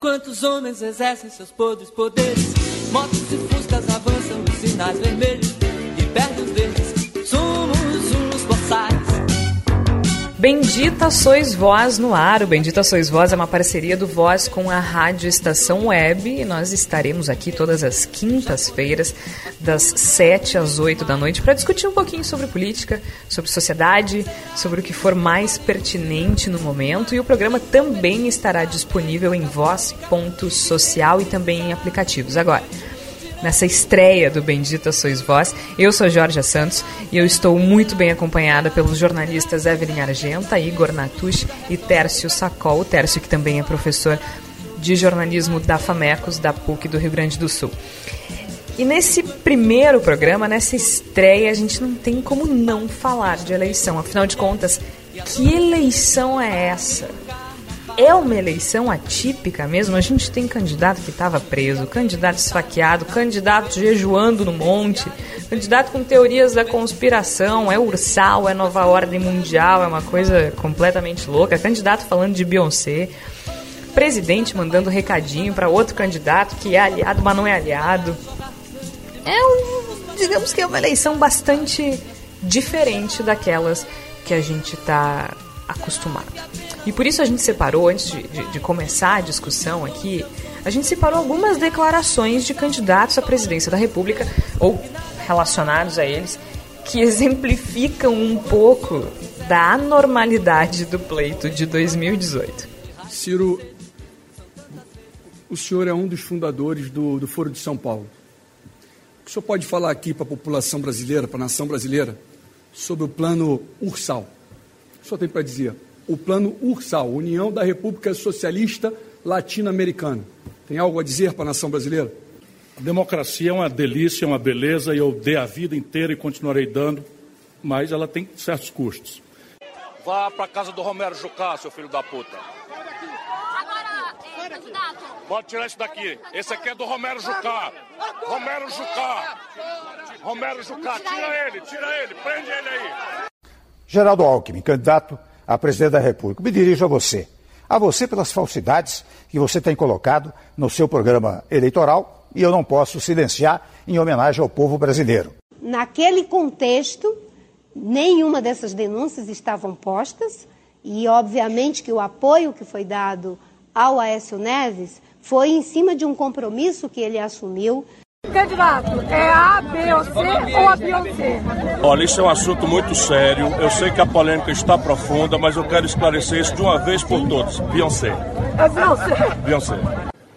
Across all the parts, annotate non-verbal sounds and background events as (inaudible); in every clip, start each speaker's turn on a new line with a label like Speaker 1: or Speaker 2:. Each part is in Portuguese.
Speaker 1: Quantos homens exercem seus podres poderes? Motos e fuscas avançam os sinais vermelhos
Speaker 2: Bendita Sois Voz no ar. O Bendita Sois Voz é uma parceria do Voz com a Rádio Estação Web e nós estaremos aqui todas as quintas-feiras, das 7 às 8 da noite, para discutir um pouquinho sobre política, sobre sociedade, sobre o que for mais pertinente no momento. E o programa também estará disponível em voz.social e também em aplicativos. Agora, nessa estreia do Bendita Sois Vós. Eu sou Jorge Santos e eu estou muito bem acompanhada pelos jornalistas Evelyn Argenta, Igor Natush e Tércio Sacol. O Tércio que também é professor de jornalismo da FAMECOS, da PUC do Rio Grande do Sul. E nesse primeiro programa, nessa estreia, a gente não tem como não falar de eleição. Afinal de contas, que eleição é essa? É uma eleição atípica mesmo. A gente tem candidato que estava preso, candidato esfaqueado, candidato jejuando no monte, candidato com teorias da conspiração, é ursal, é nova ordem mundial, é uma coisa completamente louca, candidato falando de Beyoncé, presidente mandando recadinho para outro candidato que é aliado, mas não é aliado. É um, digamos que é uma eleição bastante diferente daquelas que a gente está acostumado. E por isso a gente separou, antes de, de, de, começar a discussão aqui, a gente separou algumas declarações de candidatos à presidência da República, ou relacionados a eles, que (laughs) exemplificam um pouco da anormalidade do pleito de 2018.
Speaker 3: Ciro, o senhor é um dos fundadores do, do Foro de São Paulo. O o senhor pode falar aqui para a população brasileira, para a nação brasileira, sobre o plano Ursal? O que o senhor tem para dizer? O plano URSAL, União da República Socialista Latino-Americana. Tem algo a dizer para a nação brasileira?
Speaker 4: A democracia é uma delícia, é uma beleza, e eu dei a vida inteira e continuarei dando, mas ela tem certos custos.
Speaker 5: Vá para casa do Romero Jucá, seu filho da puta.
Speaker 6: Agora, é, candidato.
Speaker 5: Pode tirar isso daqui. Esse aqui é do Romero Jucá. Romero Jucá. Romero Jucá, tira ele, tira ele, prende ele aí.
Speaker 7: Geraldo Alckmin, candidato a presidente da República. Me dirijo a você. A você pelas falsidades que você tem colocado no seu programa eleitoral e eu não posso silenciar em homenagem ao povo brasileiro.
Speaker 8: Naquele contexto, nenhuma dessas denúncias estavam postas e, obviamente, que o apoio que foi dado ao Aécio Neves foi em cima de um compromisso que ele assumiu
Speaker 9: Candidato, é A, B ou C ou a Beyoncé?
Speaker 4: Olha, isso é um assunto muito sério. Eu sei que a polêmica está profunda, mas eu quero esclarecer isso de uma vez por todas. Beyoncé.
Speaker 9: É Beyoncé?
Speaker 4: Beyoncé.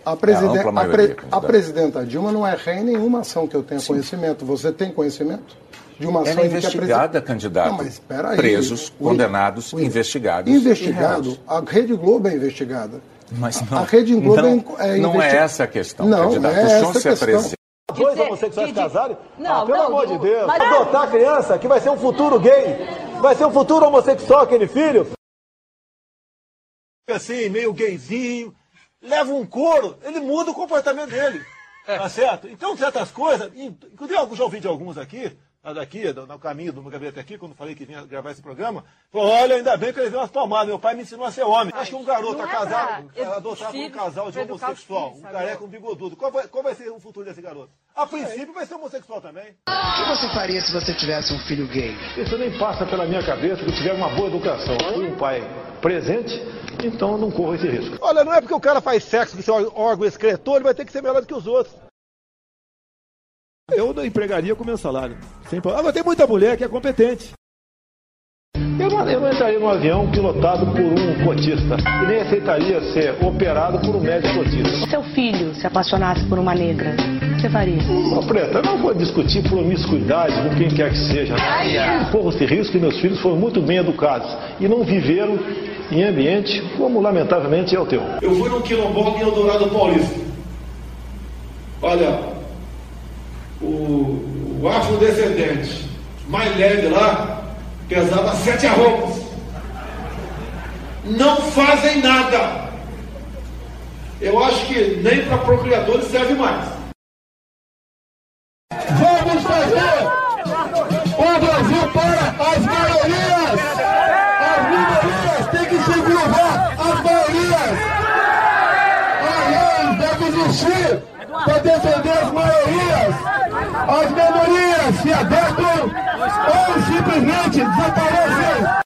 Speaker 10: A, presiden é a, a, pre a, presidenta Dilma não é ré em nenhuma ação que eu tenha Sim. conhecimento. Você tem conhecimento?
Speaker 11: De uma ação Ela é investigada, candidato. Não, mas espera aí. Presos, o, condenados, o, investigados.
Speaker 10: Investigado? A Rede Globo é investigada.
Speaker 11: Mas não.
Speaker 10: A Rede Globo
Speaker 11: então, é, é Não é essa a questão, não, candidato.
Speaker 10: Não é essa
Speaker 11: a questão
Speaker 12: dois
Speaker 11: dizer,
Speaker 12: homossexuais
Speaker 9: de,
Speaker 12: casarem?
Speaker 9: Não,
Speaker 12: ah, pelo
Speaker 9: não,
Speaker 12: amor de Deus.
Speaker 9: Mas...
Speaker 12: Adotar a criança que vai ser um futuro gay, vai ser um futuro homossexual aquele filho. Assim, meio gayzinho, leva um couro, ele muda o comportamento dele. Tá certo? Então, certas coisas, inclusive eu já ouvi de alguns aqui, daqui, no caminho do meu gabinete aqui, quando falei que vinha gravar esse programa, falou, olha, ainda bem que ele deu umas palmadas, meu pai me ensinou a ser homem. Acho que um garoto a casar, adotar um casal de homossexual, um careca, um bigodudo, qual vai, qual vai ser o futuro desse garoto? A princípio vai ser homossexual também.
Speaker 13: O que você faria se você tivesse um filho gay?
Speaker 12: Isso nem passa pela minha cabeça que tiver uma boa educação. Fui um pai presente, então eu não corro esse risco. Olha, não é porque o cara faz sexo com seu órgão excretor, ele vai ter que ser melhor do que os outros. Eu não empregaria com meu salário. Sem... Ah, mas tem muita mulher que é competente. Eu não, eu não entraria num avião pilotado por um cotista e nem aceitaria ser operado por um médico cotista.
Speaker 14: Seu filho se apaixonasse por uma negra, o que você faria?
Speaker 12: Ô, Preta, eu não vou discutir promiscuidade com quem quer que seja. Eu corro esse risco que meus filhos foram muito bem educados e não viveram em ambiente como lamentavelmente é o teu. Eu fui num quilombola em Eldorado Paulista. Olha, o, o afrodescendente mais leve lá pesava sete arrobas. Não fazem nada. Eu acho que nem para procriadores serve mais. Vamos fazer o Brasil para as maiorias! As minorias têm que se curvar as maiorias!
Speaker 15: investir para defender as maiorias, as minorias se adequam ou simplesmente desaparecem.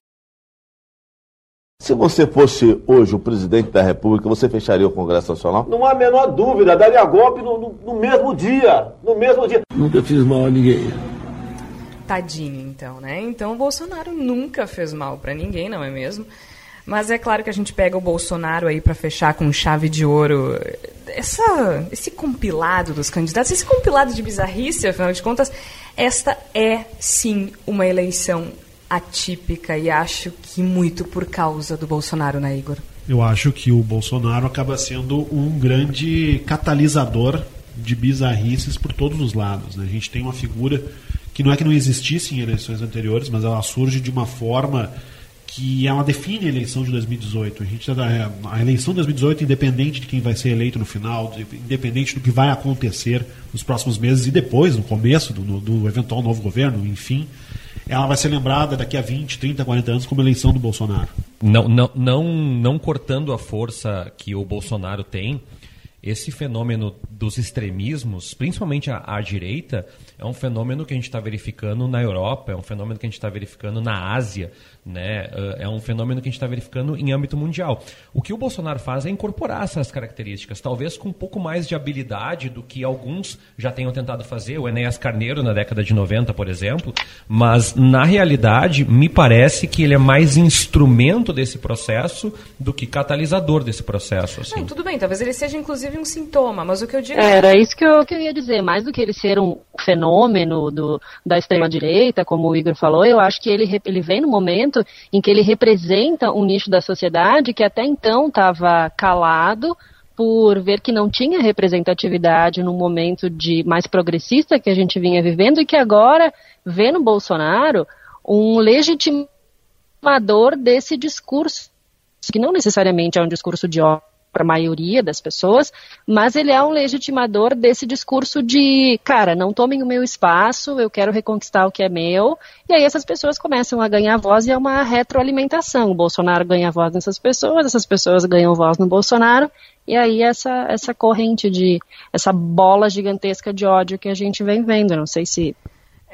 Speaker 16: Se você fosse hoje o presidente da República, você fecharia o Congresso Nacional?
Speaker 12: Não há a menor dúvida, daria golpe no, no, no mesmo dia. No mesmo dia.
Speaker 16: Nunca fiz mal a ninguém.
Speaker 2: Tadinho, então, né? Então o Bolsonaro nunca fez mal para ninguém, não é mesmo? Mas é claro que a gente pega o Bolsonaro aí para fechar com chave de ouro essa, esse compilado dos candidatos, esse compilado de bizarrice, afinal de contas, esta é sim uma eleição atípica e acho que muito por causa do Bolsonaro, né, Igor?
Speaker 17: Eu acho que o Bolsonaro acaba sendo um grande catalisador de bizarrices por todos os lados. Né? A gente tem uma figura que não é que não existisse em eleições anteriores, mas ela surge de uma forma que ela define a eleição de 2018. A gente tá a eleição de 2018, independente de quem vai ser eleito no final, independente do que vai acontecer nos próximos meses e depois, no começo do, do eventual novo governo, enfim, ela vai ser lembrada daqui a 20, 30, 40 anos como eleição do Bolsonaro.
Speaker 18: Não, não, não, não cortando a força que o Bolsonaro tem, esse fenômeno dos extremismos, principalmente à, à direita, é um fenômeno que a gente está verificando na Europa, é um fenômeno que a gente está verificando na Ásia, né? Eh, é um fenômeno que a gente está verificando em âmbito mundial. O que o Bolsonaro faz é incorporar essas características, talvez com um pouco mais de habilidade do que alguns já tenham tentado fazer, o Enéas Carneiro na década de 90, por exemplo, mas na realidade me parece que ele é mais instrumento desse processo do que catalisador desse processo. Assim.
Speaker 2: Não, tudo bem, talvez ele seja inclusive um sintoma, mas o que eu digo...
Speaker 19: É, era isso que eu, que eu ia dizer, mais do que ele ser um fenômeno do, da extrema-direita, como o Igor falou, eu acho que ele, ele vem no momento em que ele representa um nicho da sociedade que até então estava calado por ver que não tinha representatividade no momento de mais progressista que a gente vinha vivendo e que agora vê no Bolsonaro um legitimador desse discurso, que não necessariamente é um discurso de ódio, para a maioria das pessoas, mas ele é um legitimador desse discurso de, cara, não tomem o meu espaço, eu quero reconquistar o que é meu, e aí essas pessoas começam a ganhar voz e é uma retroalimentação. O Bolsonaro ganha voz nessas pessoas, essas pessoas ganham voz no Bolsonaro, e aí essa, essa corrente de, essa bola gigantesca de ódio que a gente vem vendo. Não sei se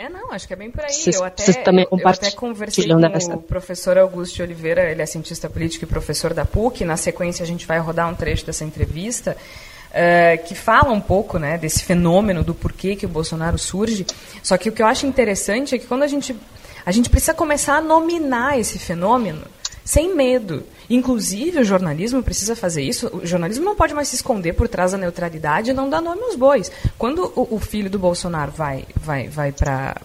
Speaker 2: é, não, acho que é bem por aí. Eu, até, também eu, eu até conversei com dessa. o professor Augusto Oliveira, ele é cientista político e professor da PUC. Na sequência, a gente vai rodar um trecho dessa entrevista. Uh, que fala um pouco né, desse fenômeno do porquê que o Bolsonaro surge. Só que o que eu acho interessante é que quando a gente, a gente precisa começar a nominar esse fenômeno sem medo. Inclusive, o jornalismo precisa fazer isso. O jornalismo não pode mais se esconder por trás da neutralidade e não dar nome aos bois. Quando o, o filho do Bolsonaro vai, vai, vai para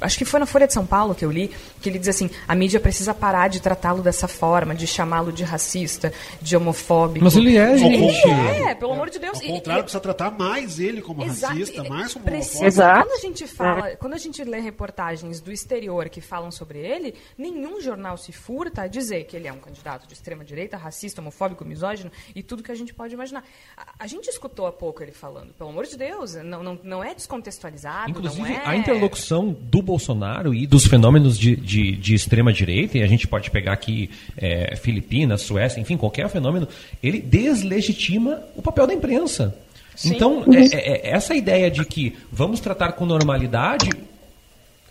Speaker 2: acho que foi na Folha de São Paulo que eu li, que ele diz assim: a mídia precisa parar de tratá-lo dessa forma, de chamá-lo de racista, de homofóbico.
Speaker 17: Mas ele é, gente.
Speaker 2: Ele é, pelo amor de Deus.
Speaker 17: Ao contrário, precisa tratar mais ele como Exa racista, mais como precisa. homofóbico.
Speaker 2: Exato. Quando a gente fala, é. quando a gente lê reportagens do exterior que falam sobre ele, nenhum jornal se furta a dizer que ele é um candidato de extrema direita, racista, homofóbico, misógino e tudo que a gente pode imaginar. A, a gente escutou há pouco ele falando, pelo amor de Deus, não, não, não é descontextualizado.
Speaker 18: Inclusive,
Speaker 2: é...
Speaker 18: a interlocução do Bolsonaro e dos fenômenos de, de, de extrema-direita, e a gente pode pegar aqui é, Filipinas, Suécia, enfim, qualquer fenômeno, ele deslegitima o papel da imprensa. Sim. Então, é, é, é, essa ideia de que vamos tratar com normalidade,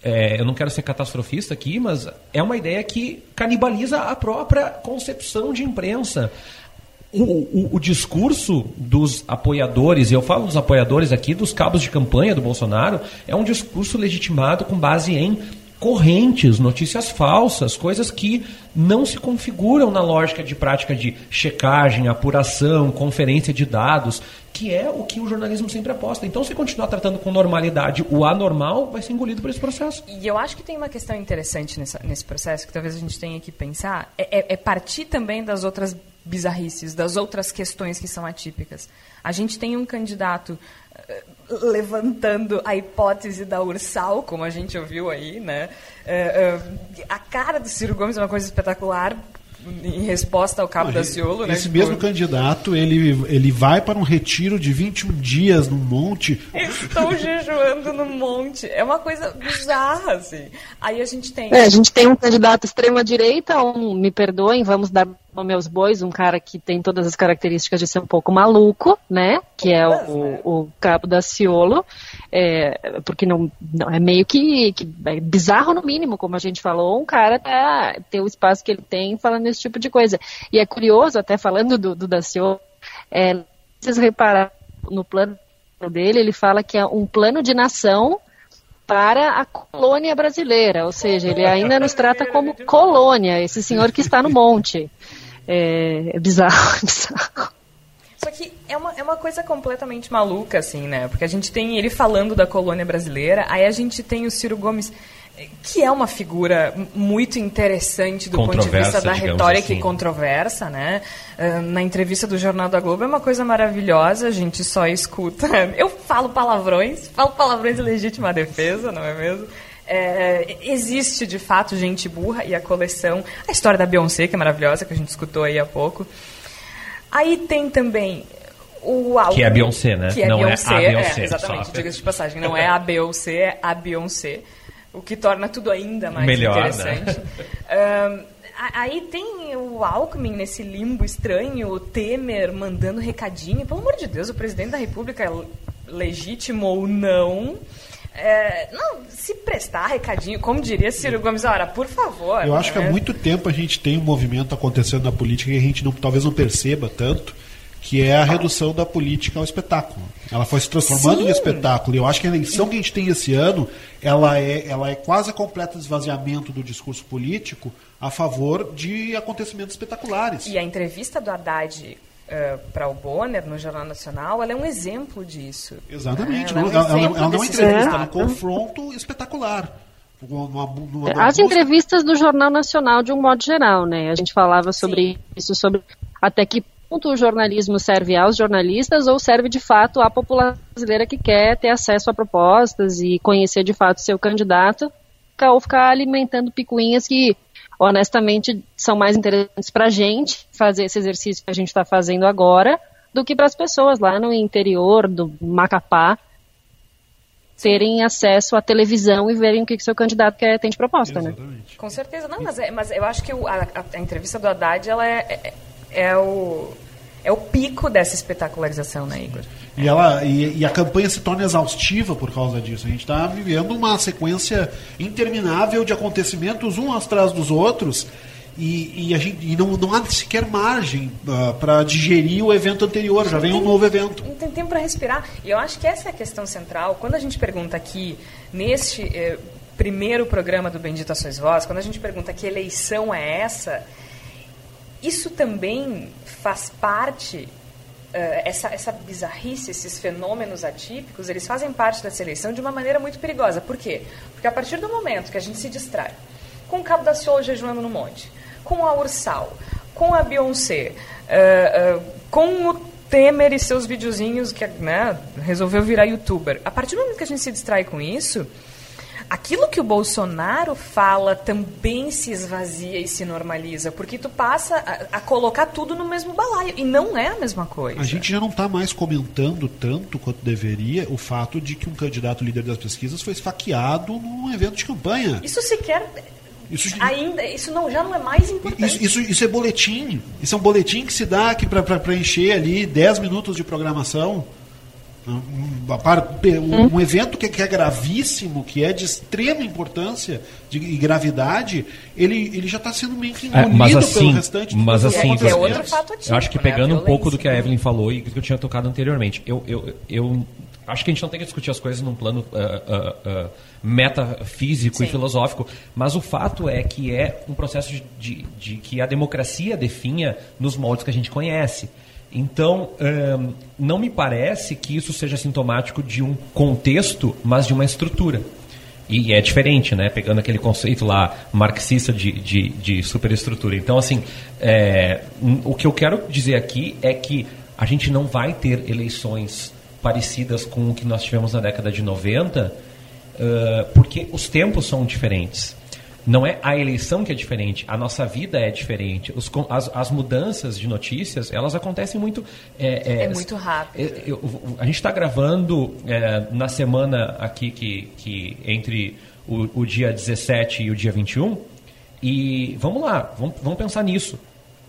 Speaker 18: é, eu não quero ser catastrofista aqui, mas é uma ideia que canibaliza a própria concepção de imprensa o, o, o, discurso dos apoiadores, e eu falo dos apoiadores aqui, dos cabos de campanha do Bolsonaro, é um discurso legitimado com base em correntes, notícias falsas, coisas que não se configuram na lógica de prática de checagem, apuração, conferência de dados, que é o que o jornalismo sempre aposta. Então, se continuar tratando com normalidade o anormal, vai ser engolido por esse processo.
Speaker 2: E eu acho que tem uma questão interessante nessa, nesse processo, que talvez a gente tenha que pensar, é, é, é partir também das outras bizarrices, das outras questões que são atípicas. A gente tem um candidato levantando a hipótese da Ursal, como a gente ouviu aí, né? Uh, uh, a cara do Ciro Gomes é uma coisa espetacular, em resposta ao Cabo Não, Daciolo,
Speaker 17: né? Esse tipo... mesmo candidato, ele, ele vai para um retiro de 21 dias no monte.
Speaker 2: Estou jejuando no monte. É uma coisa bizarra, assim. Aí a gente tem...
Speaker 19: É, a gente tem um candidato extrema-direita, um, me perdoem, vamos dar nome aos bois, um cara que tem todas as características de ser um pouco maluco, né? Que é o, o Cabo Daciolo. É, porque não, não é meio que, que é bizarro no mínimo, como a gente falou, um cara tá, ter o espaço que ele tem falando esse tipo de coisa. E é curioso, até falando do, do Daciolo, é, vocês repararam no plano dele, ele fala que é um plano de nação para a colônia brasileira, ou seja, ele ainda nos trata como colônia, esse senhor que está no monte. É, é bizarro, (laughs) é bizarro.
Speaker 2: Só que é uma, é uma coisa completamente maluca, assim, né? Porque a gente tem ele falando da colônia brasileira, aí a gente tem o Ciro Gomes, que é uma figura muito interessante do ponto de vista da retórica assim. e controversa, né? Na entrevista do Jornal da Globo é uma coisa maravilhosa, a gente só escuta. (laughs) Eu falo palavrões, falo palavrões de legítima defesa, não é mesmo? É, existe de fato gente burra e a coleção, a história da Beyoncé, que é maravilhosa, que a gente escutou aí há pouco. Aí tem também o álbum.
Speaker 18: Que é a Beyoncé, né?
Speaker 2: Que é não Beyoncé, é a Beyoncé. É, exatamente, diga-se de passagem. Não é a Beyoncé, é a Beyoncé. O que torna tudo ainda mais Melhor, né? interessante. Né? Um, aí tem o Alckmin nesse limbo estranho, o Temer mandando recadinho. Pelo amor de Deus, o presidente da República é legítimo ou não. É, não, se prestar recadinho, como diria Ciro Gomes, ora, por favor.
Speaker 17: Eu acho que há né? muito tempo a gente tem um movimento acontecendo na política que a gente não, talvez não perceba tanto, que é a redução da política ao espetáculo. Ela foi se transformando Sim. em espetáculo. E eu acho que a eleição que a gente tem esse ano, ela é, ela é quase completo esvaziamento do discurso político a favor de acontecimentos espetaculares.
Speaker 2: E a entrevista do Haddad uh, para o Bonner no Jornal Nacional, ela é um exemplo disso.
Speaker 17: Exatamente. Né? Ela, ela, é um ela, ela, não é entrevista, ela é um confronto espetacular.
Speaker 19: Numa, numa As entrevistas do Jornal Nacional, de um modo geral, né? A gente falava sobre Sim. isso, sobre até que ponto o jornalismo serve aos jornalistas ou serve de fato à população brasileira que quer ter acesso a propostas e conhecer de fato seu candidato, ou ficar alimentando picuinhas que honestamente, são mais interessantes para a gente fazer esse exercício que a gente está fazendo agora do que para as pessoas lá no interior do Macapá terem acesso à televisão e verem o que, que seu candidato quer, tem de proposta, né? Exatamente.
Speaker 2: né? Com certeza. Não, mas, é, mas eu acho que o, a, a, entrevista do Haddad ela é, é, é o é o pico dessa espetacularização, né, Igor?
Speaker 17: E, ela, e, e, a campanha se torna exaustiva por causa disso. A gente está vivendo uma sequência interminável de acontecimentos, um atrás dos outros, e, e, gente, e não, não, há sequer margem uh, para digerir o evento anterior, já vem um novo evento.
Speaker 2: Não tem tempo para respirar. E eu acho que essa é a questão central. Quando a gente pergunta aqui, neste eh, primeiro programa do Bendita Sois Vós, quando a gente pergunta que eleição é essa isso também faz parte Uh, essa, essa bizarrice, esses fenômenos atípicos, eles fazem parte da seleção de uma maneira muito perigosa. Por quê? Porque a partir do momento que a gente se distrai com o Cabo da Ciolo jejuando no monte, com a Ursal, com a Beyoncé, uh, uh, com o Temer e seus videozinhos que né, resolveu virar youtuber, a partir do momento que a gente se distrai com isso, aquilo que o Bolsonaro fala também se esvazia e se normaliza, porque tu passa a, a colocar tudo no mesmo balaio, e não é a mesma coisa.
Speaker 17: A gente já não está mais comentando tanto quanto deveria o fato de que um candidato líder das pesquisas foi esfaqueado num evento de campanha.
Speaker 2: Isso sequer isso, ainda, isso não, já não é mais importante.
Speaker 17: Isso, isso, isso é boletim. Isso é um boletim que se dá aqui para preencher ali 10 minutos de programação. Um, um evento que, é gravíssimo, que é de extrema importância de, e gravidade, ele, ele já está sendo meio que engolido é, mas assim, pelo restante.
Speaker 18: Mas assim, é, é outro fato eu acho que né? pegando né? um pouco do que a Evelyn falou e que eu tinha tocado anteriormente, eu, eu, eu acho que a gente não tem que discutir as coisas num plano uh, uh, uh, metafísico Sim. e filosófico, mas o fato é que é um processo de, de, de que a democracia definha nos moldes que a gente conhece. Então, hum, não me parece que isso seja sintomático de um contexto, mas de uma estrutura. E é diferente, né? Pegando aquele conceito lá marxista de, de, de superestrutura. Então, assim, é, o que eu quero dizer aqui é que a gente não vai ter eleições parecidas com o que nós tivemos na década de 90, uh, porque os tempos são diferentes. Não é a eleição que é diferente, a nossa vida é diferente. Os, as, as mudanças de notícias, elas acontecem muito...
Speaker 2: É, é, é muito rápido.
Speaker 18: É, eu, a gente está gravando é, na semana aqui que, que entre o, o dia 17 e o dia 21, e vamos lá, vamos, vamos pensar nisso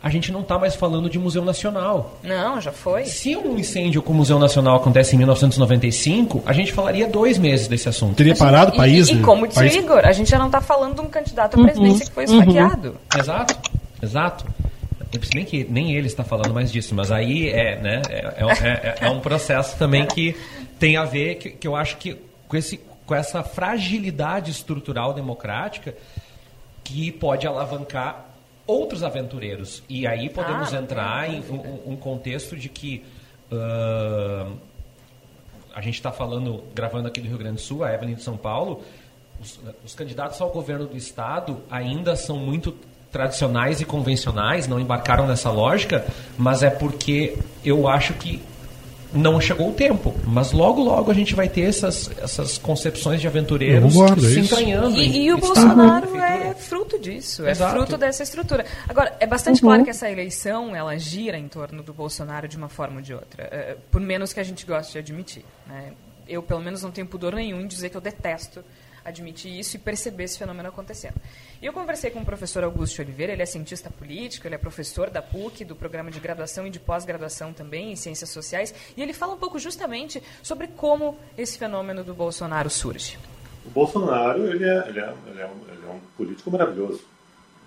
Speaker 18: a gente não está mais falando de Museu Nacional.
Speaker 2: Não, já foi.
Speaker 18: Se um incêndio com o Museu Nacional acontece em 1995, a gente falaria dois meses desse assunto.
Speaker 17: Teria parado o país,
Speaker 2: e,
Speaker 17: né?
Speaker 2: E como disse o Igor, a gente já não está falando de um candidato à presidência uhum, que foi esfaqueado.
Speaker 18: Uhum. Exato, exato. Se bem que nem ele está falando mais disso, mas aí é, né, é, é, é, é um processo também que tem a ver, que, que eu acho que com, esse, com essa fragilidade estrutural democrática que pode alavancar outros aventureiros. E aí podemos ah, entrar em um, um, contexto de que uh, a gente está falando, gravando aqui do Rio Grande do Sul, a Evelyn de São Paulo, os, os candidatos ao governo do estado ainda são muito tradicionais e convencionais, não embarcaram nessa lógica, mas é porque eu acho que não chegou o tempo, mas logo logo a gente vai ter essas, essas concepções de aventureiros
Speaker 17: guardo,
Speaker 18: se entranhando.
Speaker 2: E, e o Bolsonaro é fruto disso, é Exato. fruto dessa estrutura. Agora, é bastante uhum. claro que essa eleição ela gira em torno do Bolsonaro de uma forma ou de outra, é, por menos que a gente goste de admitir. Né? Eu, pelo menos, não tenho pudor nenhum em dizer que eu detesto admitir isso e perceber esse fenômeno acontecendo. E eu conversei com o professor Augusto Oliveira, ele é cientista político, ele é professor da PUC, do programa de graduação e de pós-graduação também em ciências sociais, e ele fala um pouco justamente sobre como esse fenômeno do Bolsonaro surge.
Speaker 20: O Bolsonaro, ele é, ele é, ele é, um, ele é um, político maravilhoso.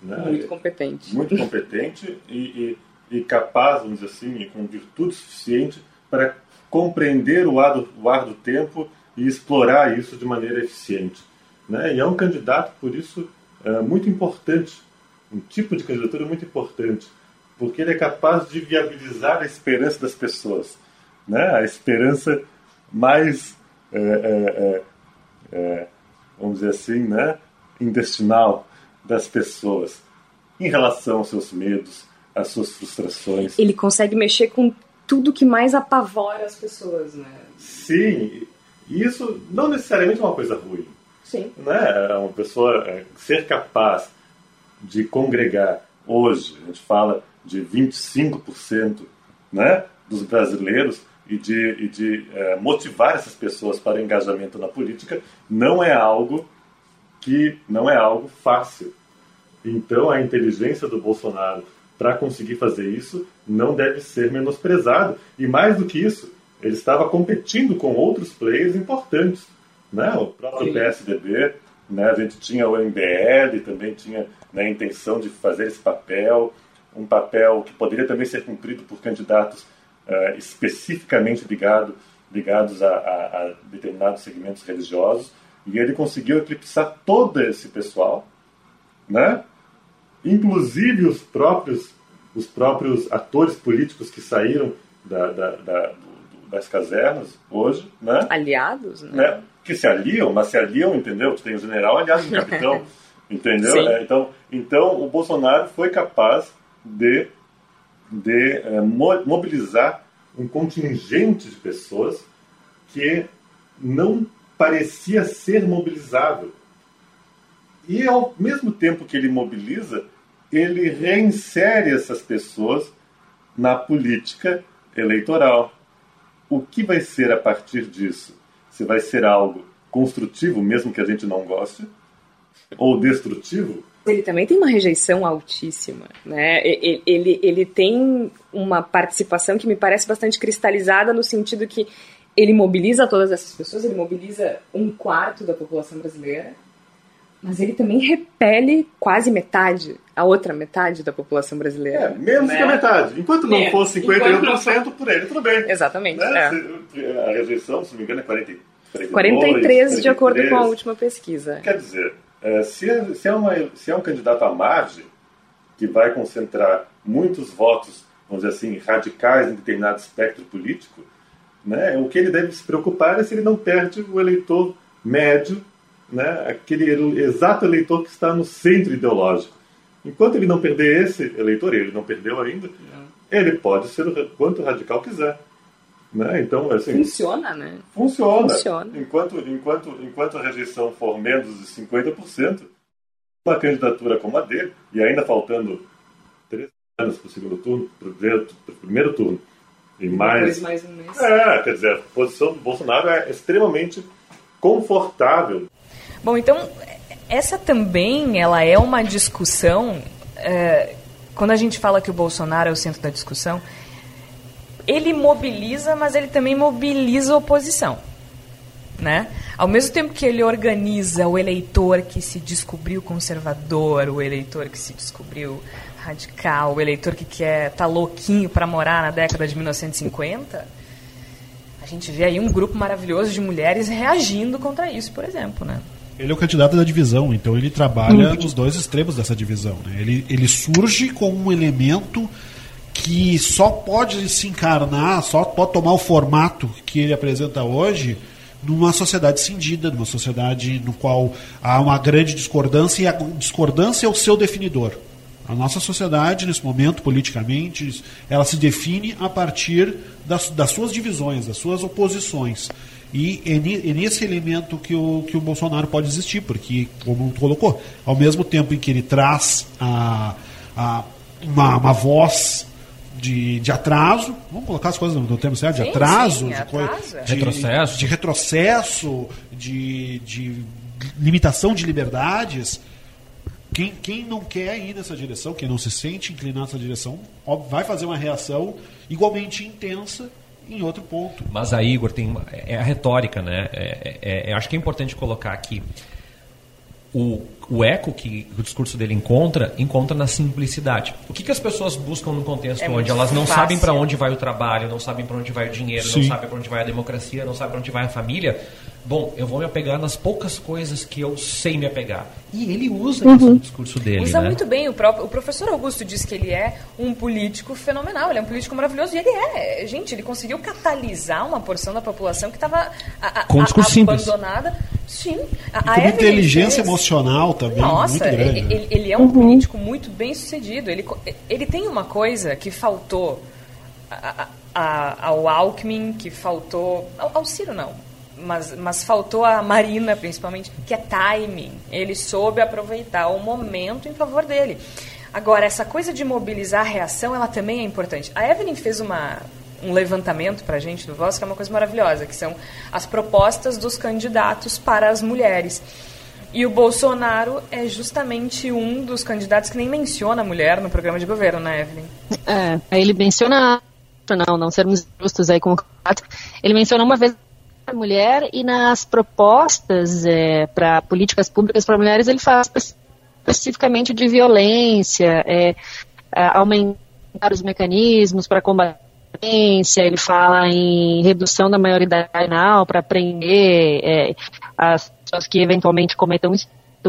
Speaker 20: Né?
Speaker 2: Muito competente.
Speaker 20: Muito competente e, e, e, capaz, vamos dizer assim, e com virtude suficiente para compreender o ar do, o ar do tempo e explorar isso de maneira eficiente. Né? E é um candidato, por isso, é, muito importante, um tipo de candidatura muito importante, porque ele é capaz de viabilizar a esperança das pessoas, né? a esperança mais, é, é, é, é vamos dizer assim, né? intestinal das pessoas em relação aos seus medos, às suas frustrações.
Speaker 2: Ele consegue mexer com tudo que mais apavora as pessoas, né?
Speaker 20: Sim, e isso não necessariamente é uma coisa ruim.
Speaker 2: Sim.
Speaker 20: Né? É uma pessoa é, ser capaz de congregar hoje, a gente fala de 25% né, dos brasileiros e de, e de é, motivar essas pessoas para engajamento na política não é algo que não é algo fácil. Então a inteligência do Bolsonaro para conseguir fazer isso não deve ser menosprezado. E mais do que isso, ele estava competindo com outros players importantes né? O próprio Sim. PSDB, né? a gente tinha o MBL, também tinha né, a intenção de fazer esse papel, um papel que poderia também ser cumprido por candidatos uh, especificamente ligado, ligados a, a, a, determinados segmentos religiosos, e ele conseguiu eclipsar todo esse pessoal, né? inclusive os próprios, os próprios atores políticos que saíram da, da, da, das casernas hoje. Né?
Speaker 2: Aliados? Né?
Speaker 20: né? Que se aliam, mas se aliam, entendeu? Tu tem o general aliado no capitão, (laughs) entendeu? É, então, então, o Bolsonaro foi capaz de, de é, mobilizar um contingente de pessoas que não parecia ser mobilizável. E ao mesmo tempo que ele mobiliza, ele reinsere essas pessoas na política eleitoral. O que vai ser a partir disso? Se vai ser algo construtivo, mesmo que a gente não goste, ou destrutivo.
Speaker 2: Ele também tem uma rejeição altíssima, né? Ele, ele, ele tem uma participação que me parece bastante cristalizada no sentido que ele mobiliza todas essas pessoas, ele mobiliza um quarto da população brasileira, mas ele também repele quase metade, a outra metade da população brasileira.
Speaker 20: É, menos né? que a metade. Enquanto não menos. fosse 51% não... por ele, tudo bem.
Speaker 2: Exatamente.
Speaker 20: Né? É. A rejeição, se não me engano, é 40,
Speaker 2: 42, 43, de acordo com a última pesquisa.
Speaker 20: Quer dizer, é, se, é, se, é uma, se é um candidato à margem, que vai concentrar muitos votos, vamos dizer assim, radicais em determinado espectro político, né, o que ele deve se preocupar é se ele não perde o eleitor médio, né, aquele exato eleitor que está no centro ideológico. Enquanto ele não perder esse eleitor, ele não perdeu ainda, ele pode ser o quanto radical quiser. Né? Então, assim,
Speaker 2: funciona, né?
Speaker 20: Funciona. funciona. Enquanto, enquanto, enquanto a rejeição for menos de 50%, uma candidatura como a dele, e ainda faltando três anos para o segundo turno, para o primeiro, primeiro turno, e mais.
Speaker 2: mais um mês.
Speaker 20: É, quer dizer, a posição do Bolsonaro é extremamente confortável.
Speaker 2: Bom, então, essa também ela é uma discussão. É, quando a gente fala que o Bolsonaro é o centro da discussão, ele mobiliza, mas ele também mobiliza a oposição. Né? Ao mesmo tempo que ele organiza o eleitor que se descobriu conservador, o eleitor que se descobriu radical, o eleitor que quer tá louquinho para morar na década de 1950, a gente vê aí um grupo maravilhoso de mulheres reagindo contra isso, por exemplo, né?
Speaker 17: Ele é o candidato da divisão, então ele trabalha nos dois extremos dessa divisão. Né? Ele, ele surge como um elemento que só pode se encarnar, só pode tomar o formato que ele apresenta hoje numa sociedade cindida, numa sociedade no qual há uma grande discordância e a discordância é o seu definidor. A nossa sociedade, nesse momento, politicamente, ela se define a partir das, das suas divisões, das suas oposições. E é, é nesse elemento que o, que o Bolsonaro pode existir, porque, como tu colocou, ao mesmo tempo em que ele traz a, a, uma, uma voz de, de atraso, vamos colocar as coisas no termo certo, de sim, atraso, sim, de,
Speaker 2: atraso
Speaker 17: de, retrocesso, de, retrocesso, de, de limitação de liberdades. Quem, quem não quer ir nessa direção, quem não se sente inclinado nessa direção, vai fazer uma reação igualmente intensa em outro ponto.
Speaker 18: Mas aí, Igor, tem é a retórica, né? É, é, é, acho que é importante colocar aqui o, o eco que o discurso dele encontra, encontra na simplicidade. O que, que as pessoas buscam no contexto é onde elas não fácil. sabem para onde vai o trabalho, não sabem para onde vai o dinheiro, Sim. não sabem para onde vai a democracia, não sabem para onde vai a família? Bom, eu vou me apegar nas poucas coisas que eu sei me apegar. E ele usa uhum. isso no discurso dele.
Speaker 2: Usa
Speaker 18: né?
Speaker 2: muito bem. O, próprio, o professor Augusto diz que ele é um político fenomenal, ele é um político maravilhoso. E ele é. Gente, ele conseguiu catalisar uma porção da população que estava
Speaker 18: um
Speaker 2: abandonada.
Speaker 18: Simples.
Speaker 2: Sim.
Speaker 17: A, com inteligência fez... emocional também.
Speaker 2: Nossa,
Speaker 17: muito grande.
Speaker 2: Ele, ele, ele é um uhum. político muito bem sucedido. Ele, ele tem uma coisa que faltou a, a, ao Alckmin, que faltou. Ao, ao Ciro, não mas, mas faltou a Marina, principalmente, que é timing. Ele soube aproveitar o momento em favor dele. Agora, essa coisa de mobilizar a reação, ela também é importante. A Evelyn fez uma, um levantamento para a gente do Voz, que é uma coisa maravilhosa, que são as propostas dos candidatos para as mulheres. E o Bolsonaro é justamente um dos candidatos que nem menciona a mulher no programa de governo, né, Evelyn?
Speaker 19: É, ele menciona, não, não sermos justos aí com o candidato, ele menciona uma vez mulher e nas propostas é, para políticas públicas para mulheres ele fala especificamente de violência, é, aumentar os mecanismos para combater violência, ele fala em redução da maioridade penal para prender é, as pessoas que eventualmente cometam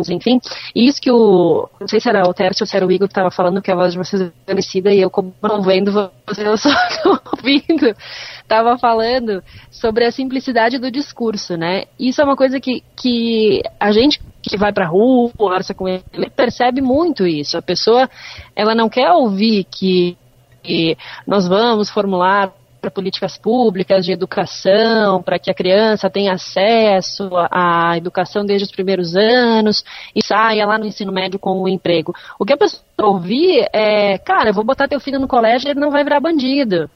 Speaker 19: enfim. E isso que o. Não sei se era o Tércio ou se era o Igor que estava falando, que a voz de vocês é parecida, e eu, como não vendo, vocês só (laughs) ouvindo estava falando sobre a simplicidade do discurso, né? Isso é uma coisa que, que a gente que vai para a rua, conversa com ele, percebe muito isso. A pessoa, ela não quer ouvir que, que nós vamos formular para políticas públicas de educação, para que a criança tenha acesso à educação desde os primeiros anos e saia lá no ensino médio com o emprego. O que a pessoa ouvir é, cara, eu vou botar teu filho no colégio e ele não vai virar bandido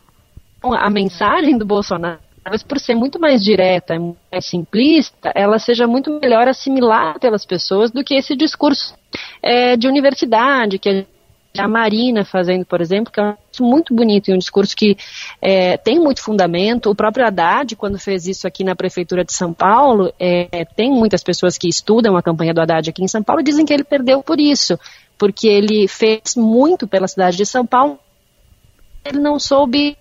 Speaker 19: a mensagem do Bolsonaro, talvez por ser muito mais direta, mais simplista, ela seja muito melhor assimilada pelas pessoas do que esse discurso é, de universidade que a Marina fazendo, por exemplo, que é muito bonito e um discurso que é, tem muito fundamento. O próprio Haddad, quando fez isso aqui na Prefeitura de São Paulo, é, tem muitas pessoas que estudam a campanha do Haddad aqui em São Paulo e dizem que ele perdeu por isso, porque ele fez muito pela cidade de São Paulo, ele não soube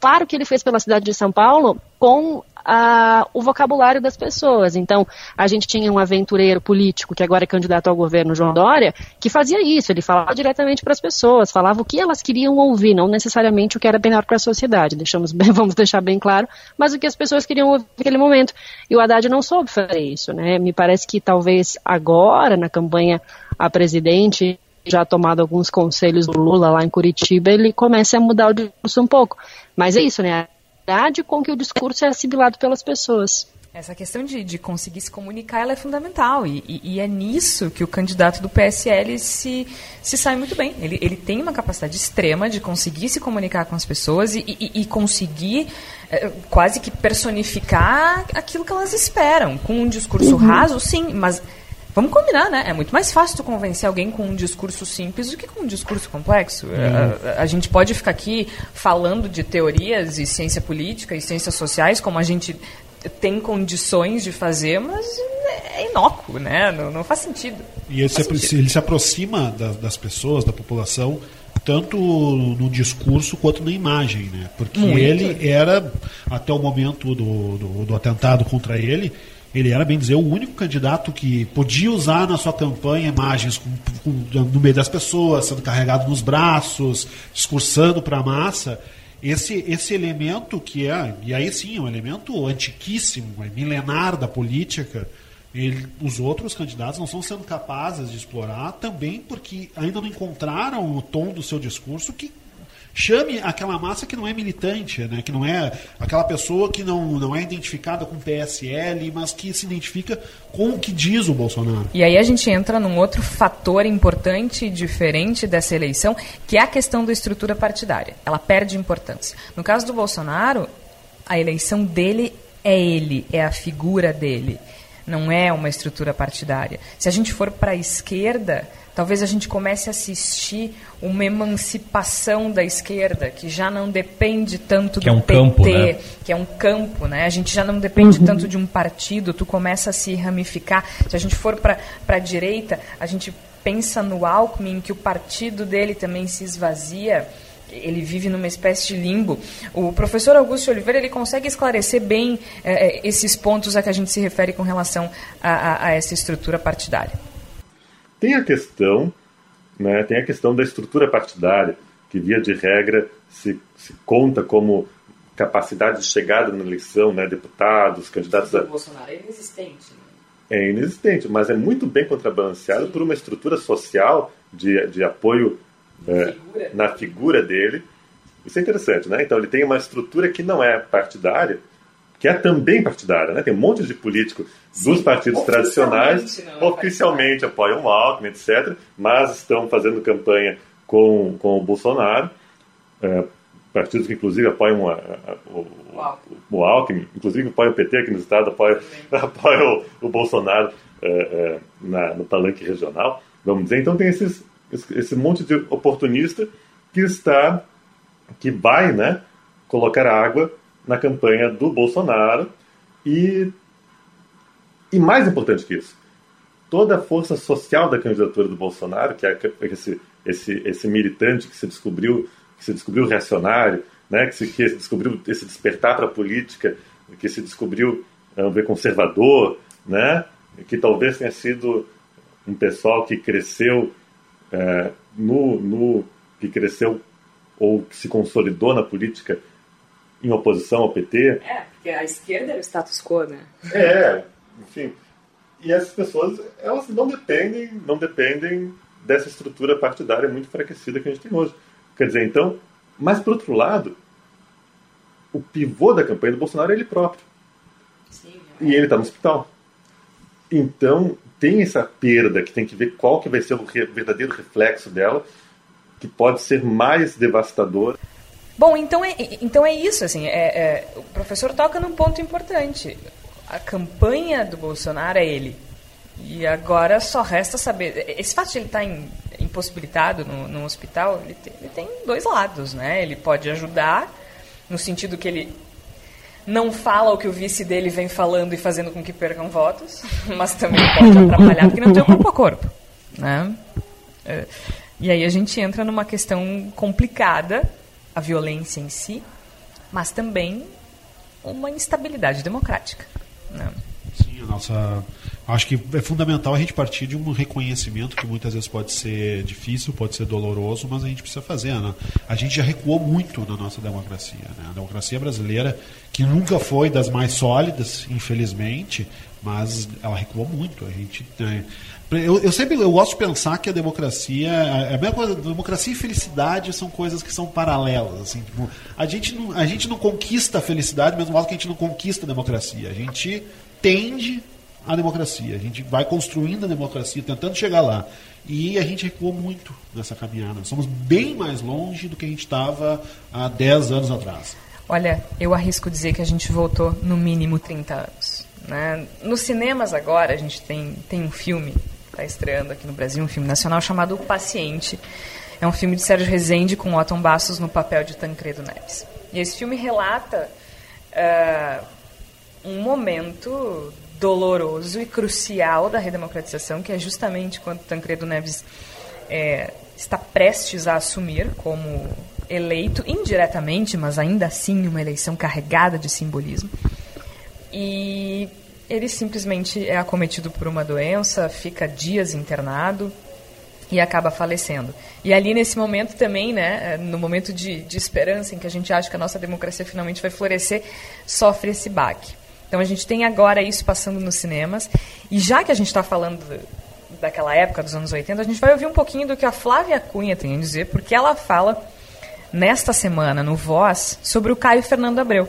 Speaker 19: claro que ele fez pela cidade de São Paulo com a, o vocabulário das pessoas. Então, a gente tinha um aventureiro político, que agora é candidato ao governo, João Dória, que fazia isso, ele falava diretamente para as pessoas, falava o que elas queriam ouvir, não necessariamente o que era melhor para a sociedade, deixamos bem, (laughs) vamos deixar bem claro, mas o que as pessoas queriam ouvir naquele momento. E o Haddad não soube fazer isso, né? Me parece que talvez agora, na campanha a presidente, já tomado alguns conselhos do Lula lá em Curitiba, ele começa a mudar o discurso um pouco. Mas é isso, né? A verdade com que o discurso é assimilado pelas pessoas.
Speaker 2: Essa questão de, de conseguir se comunicar ela é fundamental e, e, e, é nisso que o candidato do PSL se, se sai muito bem. Ele, ele tem uma capacidade extrema de conseguir se comunicar com as pessoas e, e, e conseguir é, quase que personificar aquilo que elas esperam. Com um discurso uhum. raso, sim, mas Vamos combinar, né? É muito mais fácil tu convencer alguém com um discurso simples do que com um discurso complexo. Uhum. A, a, gente pode ficar aqui falando de teorias e ciência política e ciências sociais como a gente tem condições de fazer, mas é inócuo, né? Não, não faz sentido.
Speaker 17: E ele, se, sentido. ele se aproxima das, das pessoas, da população, tanto no discurso quanto na imagem, né? Porque Muito. ele era, até o momento do, do, do, atentado contra ele, ele era, bem dizer, o único candidato que podia usar na sua campanha imagens com, com, no meio das pessoas, sendo carregado nos braços, discursando para a massa. Esse, esse elemento que é, e aí sim, é um elemento antiquíssimo, é milenar da política, ele, os outros candidatos não estão sendo capazes de explorar também porque ainda não encontraram o tom do seu discurso que chame aquela massa que não é militante, né? que não é aquela pessoa que não, não é identificada com PSL, mas que se identifica com o que diz o Bolsonaro.
Speaker 2: E aí a gente entra num outro fator importante diferente dessa eleição, que é a questão da estrutura partidária. Ela perde importância. No caso do Bolsonaro, a eleição dele é ele, é a figura dele, não é uma estrutura partidária. Se a gente for para a esquerda, talvez a gente comece a assistir uma emancipação da esquerda que já não depende tanto
Speaker 18: que
Speaker 2: do
Speaker 18: é um
Speaker 2: PT,
Speaker 18: campo, né?
Speaker 2: que é um campo, né? A gente já não depende uhum. tanto de um partido, tu começa a se ramificar. Se a gente for para a direita, a gente pensa no Alckmin, que o partido dele também se esvazia ele vive numa espécie de limbo. O professor Augusto Oliveira ele consegue esclarecer bem eh, esses pontos a que a gente se refere com relação a, a, a essa estrutura partidária.
Speaker 20: Tem a questão, né, tem a questão da estrutura partidária, que via de regra se, se conta como capacidade de chegada na eleição, né, deputados, candidatos
Speaker 2: a... O Bolsonaro é inexistente. Né?
Speaker 20: É inexistente, mas é muito bem contrabalanceado Sim. por uma estrutura social de, de apoio é, figura. na figura dele. Isso é interessante, né? Então ele tem uma estrutura que não é partidária, que é também partidária, né? Tem um monte de político dos partidos tradicionais não, oficialmente apoiam o Alckmin, etc., mas estão fazendo campanha com, com o Bolsonaro. É, partidos que inclusive apoiam a, a, o, o, Alckmin, inclusive apoiam o PT aqui no estado, apoiam, (laughs) apoiam o, o Bolsonaro é, é, na, no palanque regional, vamos dizer. Então tem esses, esse, esse monte de oportunista que está, que vai, né, colocar água na campanha do Bolsonaro. E, e mais importante que isso, toda a força social da candidatura do Bolsonaro, que é esse, esse, esse militante que se descobriu que se descobriu reacionário, né, que, se, que descobriu esse despertar para a política, que se descobriu vamos ver, conservador, né, que talvez tenha sido um pessoal que cresceu é, no, no que cresceu ou que se consolidou na política em oposição ao PT.
Speaker 2: É, porque a esquerda era o status quo, né?
Speaker 20: É, enfim. E essas pessoas, elas não dependem, não dependem dessa estrutura partidária muito enfraquecida que a gente tem hoje. Quer dizer, então, mas por outro lado, o pivô da campanha do Bolsonaro é ele próprio. Sim, é. E ele está no hospital. Então, tem essa perda que tem que ver qual que vai ser o verdadeiro reflexo dela, que pode ser mais devastador.
Speaker 2: Bom, então é, então é isso, assim, é, é, o professor toca num ponto importante. A campanha do Bolsonaro é ele. E agora só resta saber. Esse fato de ele estar em, impossibilitado no, no hospital, ele tem, ele tem dois lados, né? Ele pode ajudar, no sentido que ele não fala o que o vice dele vem falando e fazendo com que percam votos, (laughs) mas também pode atrapalhar porque não tem o corpo a corpo. Né? É, e aí a gente entra numa questão complicada a violência em si, mas também uma instabilidade democrática. Né?
Speaker 17: Sim, a nossa Acho que é fundamental a gente partir de um reconhecimento que muitas vezes pode ser difícil, pode ser doloroso, mas a gente precisa fazer. Né? A gente já recuou muito na nossa democracia. Né? A democracia brasileira, que nunca foi das mais sólidas, infelizmente, mas ela recuou muito. A gente né? Eu, eu, sempre eu gosto de pensar que a democracia é a mesma coisa, democracia e felicidade são coisas que são paralelas assim tipo, a gente não a gente não conquista a felicidade mesmo modo que a gente não conquista a democracia. A gente tende à democracia a gente vai construindo a democracia tentando chegar lá. E a gente recuou muito nessa caminhada. Somos bem mais longe do que a gente estava há 10 anos atrás.
Speaker 2: Olha eu arrisco dizer que a gente voltou no mínimo 30 anos né? Nos cinemas agora a gente tem, tem um filme está estreando aqui no Brasil, um filme nacional chamado O Paciente. É um filme de Sérgio Rezende com Otton Bastos no papel de Tancredo Neves. E esse filme relata uh, um momento doloroso e crucial da redemocratização, que é justamente quando Tancredo Neves é, está prestes a assumir como eleito, indiretamente, mas ainda assim uma eleição carregada de simbolismo. E ele simplesmente é acometido por uma doença, fica dias internado e acaba falecendo. E ali nesse momento também, né, no momento de, de esperança em que a gente acha que a nossa democracia finalmente vai florescer, sofre esse baque. Então a gente tem agora isso passando nos cinemas e já que a gente está falando daquela época dos anos 80, a gente vai ouvir um pouquinho do que a Flávia Cunha tem a dizer, porque ela fala nesta semana no Voz sobre o Caio Fernando Abreu.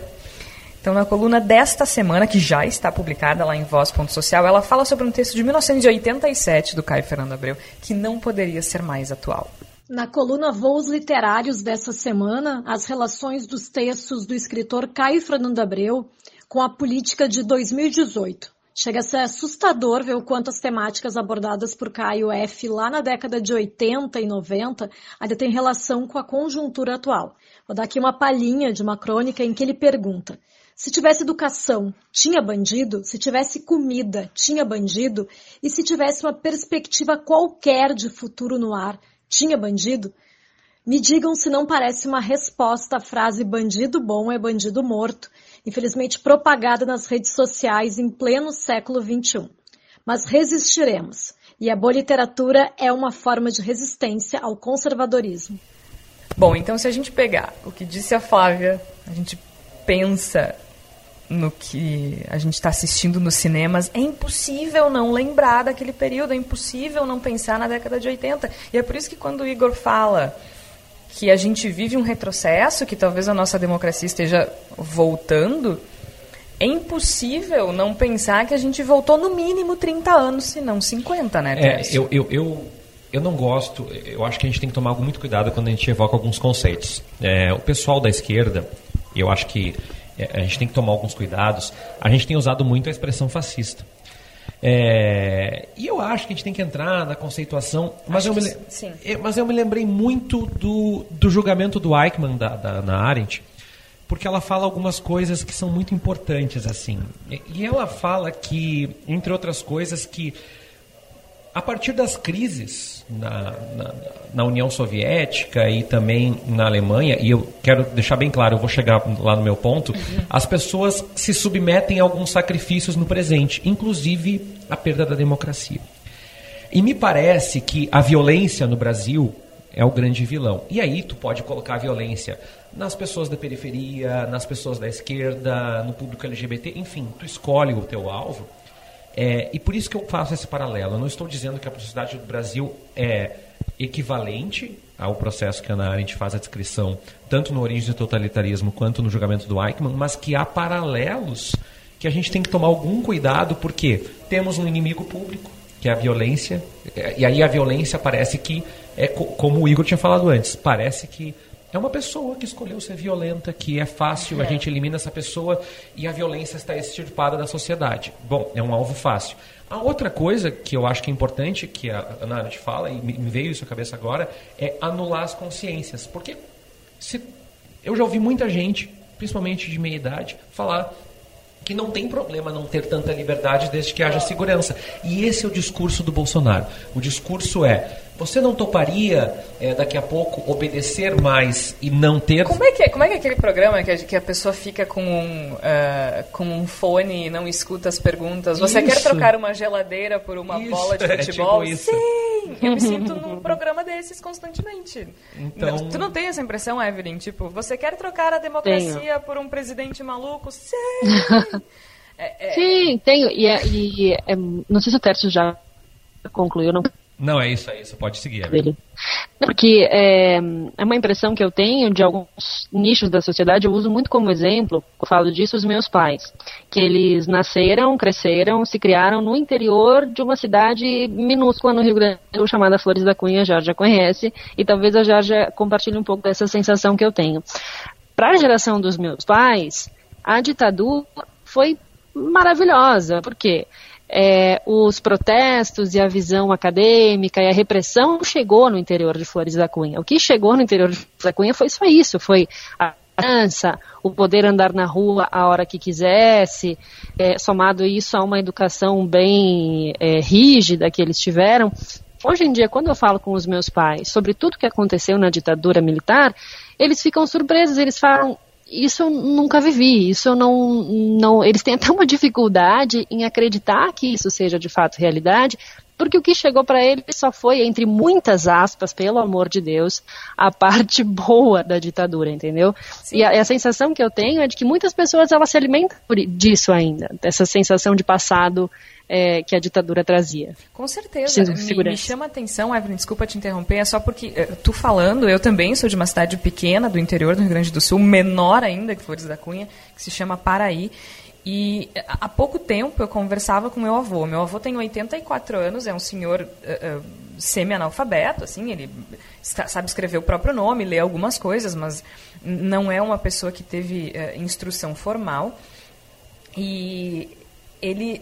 Speaker 2: Então, na coluna desta semana, que já está publicada lá em Voz.social, ela fala sobre um texto de 1987 do Caio Fernando Abreu, que não poderia ser mais atual.
Speaker 21: Na coluna Voos Literários dessa semana, as relações dos textos do escritor Caio Fernando Abreu com a política de 2018. Chega a ser assustador ver o quanto as temáticas abordadas por Caio F. lá na década de 80 e 90 ainda têm relação com a conjuntura atual. Vou dar aqui uma palhinha de uma crônica em que ele pergunta: se tivesse educação, tinha bandido? Se tivesse comida, tinha bandido? E se tivesse uma perspectiva qualquer de futuro no ar, tinha bandido? Me digam se não parece uma resposta à frase bandido bom é bandido morto, infelizmente propagada nas redes sociais em pleno século XXI. Mas resistiremos, e a boa literatura é uma forma de resistência ao conservadorismo.
Speaker 2: Bom, então se a gente pegar o que disse a Flávia, a gente pensa no que a gente está assistindo nos cinemas, é impossível não lembrar daquele período, é impossível não pensar na década de 80. E é por isso que quando o Igor fala que a gente vive um retrocesso, que talvez a nossa democracia esteja voltando, é impossível não pensar que a gente voltou no mínimo 30 anos, se não 50, né,
Speaker 18: é, eu, eu, eu, eu não gosto, eu acho que a gente tem que tomar muito cuidado quando a gente evoca alguns conceitos. É, o pessoal da esquerda, eu acho que a gente tem que tomar alguns cuidados. A gente tem usado muito a expressão fascista. É, e eu acho que a gente tem que entrar na conceituação, mas, eu me, é, mas eu me lembrei muito do, do julgamento do Eichmann da, da, na Arendt, porque ela fala algumas coisas que são muito importantes assim. E ela fala que, entre outras coisas, que a partir das crises na, na, na, União Soviética e também na Alemanha, e eu quero deixar bem claro, eu vou chegar lá no meu ponto, uhum. as pessoas se submetem a alguns sacrifícios no presente, inclusive a perda da democracia. E me parece que a violência no Brasil é o grande vilão. E aí tu pode colocar a violência nas pessoas da periferia, nas pessoas da esquerda, no público LGBT, enfim, tu escolhe o teu alvo. É, e por isso que eu faço esse paralelo. Eu não estou dizendo que a sociedade do Brasil é equivalente ao processo que a Ana Arendt faz a descrição, tanto no Origem do Totalitarismo quanto no julgamento do Eichmann, mas que há paralelos que a gente tem que tomar algum cuidado, porque temos um inimigo público, que é a violência, e aí a violência parece que, é como o Igor tinha falado antes, parece que é uma pessoa que escolheu ser violenta, que é fácil, é. a gente elimina essa pessoa e a violência está extirpada da sociedade. Bom, é um alvo fácil. A outra coisa que eu acho que é importante, que a Ana Arendt fala, e me veio isso à cabeça agora, é anular as consciências. Porque se, eu já ouvi muita gente, principalmente de meia idade, falar que não tem problema não ter tanta liberdade desde que haja segurança. E esse é o discurso do Bolsonaro. O discurso é você não toparia é, daqui a pouco obedecer mais e não ter?
Speaker 2: Como é que é, como é, que é aquele programa que a, que a pessoa fica com um, uh, com um fone e não escuta as perguntas? Você isso. quer trocar uma geladeira por uma isso. bola de futebol? (laughs) É tipo Sim! Eu me sinto num (laughs) programa desses constantemente. Então... Não, tu não tem essa impressão, Evelyn? Tipo, você quer trocar a democracia tenho. por um presidente maluco? Sim! (laughs)
Speaker 19: é, é... Sim, tenho. E, é, e é, não sei se o Tércio já concluiu, não
Speaker 18: não, é isso, é isso. Pode seguir. Dele.
Speaker 19: Porque é, é uma impressão que eu tenho de alguns nichos da sociedade, eu uso muito como exemplo, eu falo disso os meus pais, que eles nasceram, cresceram, se criaram no interior de uma cidade minúscula no Rio Grande do Sul, chamada Flores da Cunha, a Jarja conhece, e talvez a Jarja compartilhe um pouco dessa sensação que eu tenho. Para a geração dos meus pais, a ditadura foi maravilhosa, por quê? É, os protestos e a visão acadêmica e a repressão chegou no interior de Flores da Cunha. O que chegou no interior de Flores da Cunha foi só isso, foi a dança, o poder andar na rua a hora que quisesse, é, somado isso a uma educação bem é, rígida que eles tiveram. Hoje em dia, quando eu falo com os meus pais sobre tudo que aconteceu na ditadura militar, eles ficam surpresos, eles falam, isso eu nunca vivi, isso eu não, não. Eles têm até uma dificuldade em acreditar que isso seja de fato realidade, porque o que chegou para eles só foi, entre muitas aspas, pelo amor de Deus, a parte (laughs) boa da ditadura, entendeu? Sim. E a, a, sensação que eu tenho é de que muitas pessoas elas se alimentam disso ainda, dessa sensação de passado é, que a ditadura trazia.
Speaker 2: Com certeza. Me, me, chama a atenção, Evelyn, desculpa te interromper, é só porque é, tu falando, eu também sou de uma cidade pequena do interior do Rio Grande do Sul, menor ainda que Flores da Cunha, que se chama Paraí. E há pouco tempo eu conversava com meu avô. Meu avô tem 84 anos, é um senhor uh, uh, semi-analfabeto, assim, ele sabe escrever o próprio nome, lê algumas coisas, mas não é uma pessoa que teve uh, instrução formal. E ele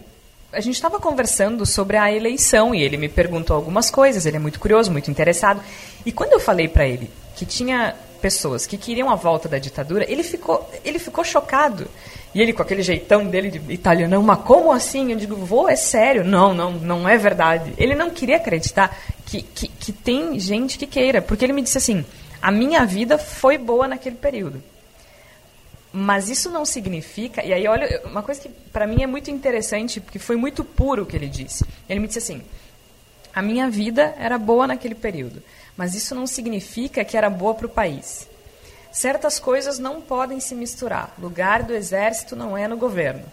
Speaker 2: a gente estava conversando sobre a eleição e ele me perguntou algumas coisas. Ele é muito curioso, muito interessado. E quando eu falei para ele que tinha pessoas que queriam a volta da ditadura, ele ficou, ele ficou chocado. E ele com aquele jeitão dele de italiano, mas como assim? Eu digo, vou, é sério. Não, não, não é verdade. Ele não queria acreditar que, que, que tem gente que queira, porque ele me disse assim: a minha vida foi boa naquele período. Mas isso não significa. E aí, olha, uma coisa que para mim é muito interessante, porque foi muito puro o que ele disse. Ele me disse assim: a minha vida era boa naquele período, mas isso não significa que era boa para o país. Certas coisas não podem se misturar. Lugar do exército não é no governo.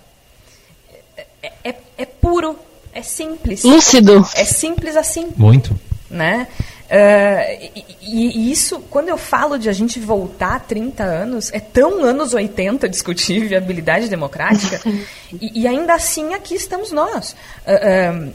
Speaker 2: É, é, é puro, é simples.
Speaker 19: Lúcido.
Speaker 2: É simples assim.
Speaker 18: Muito.
Speaker 2: Né? Uh, e, e, isso, quando eu falo de a gente voltar 30 anos, é tão anos 80 discutir viabilidade democrática, (laughs) e, e, ainda assim aqui estamos nós. Uh, uh,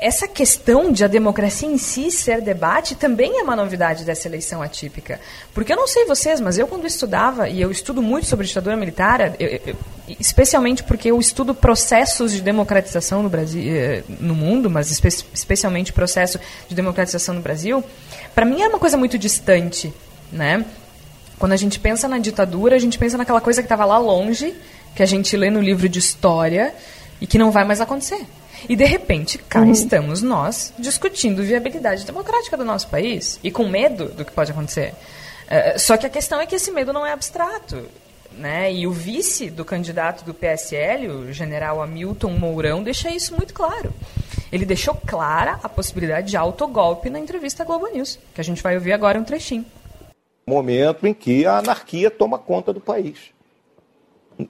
Speaker 2: essa questão de a democracia em si ser debate também é uma novidade dessa eleição atípica. Porque eu não sei vocês, mas eu quando estudava, e eu estudo muito sobre ditadura militar, eu, eu, especialmente porque eu estudo processos de democratização no Brasil, eh, no mundo, mas espe especialmente processo de democratização no Brasil, para mim é uma coisa muito distante, né? Quando a gente pensa na ditadura, a gente pensa naquela coisa que estava lá longe, que a gente lê no livro de história e que não vai mais acontecer. E de repente, cá uhum. estamos nós discutindo viabilidade democrática do nosso país e com medo do que pode acontecer. Uh, só que a questão é que esse medo não é abstrato. Né? E o vice do candidato do PSL, o general Hamilton Mourão, deixa isso muito claro. Ele deixou clara a possibilidade de autogolpe na entrevista à Globo News, que a gente vai ouvir agora um trechinho.
Speaker 22: Momento em que a anarquia toma conta do país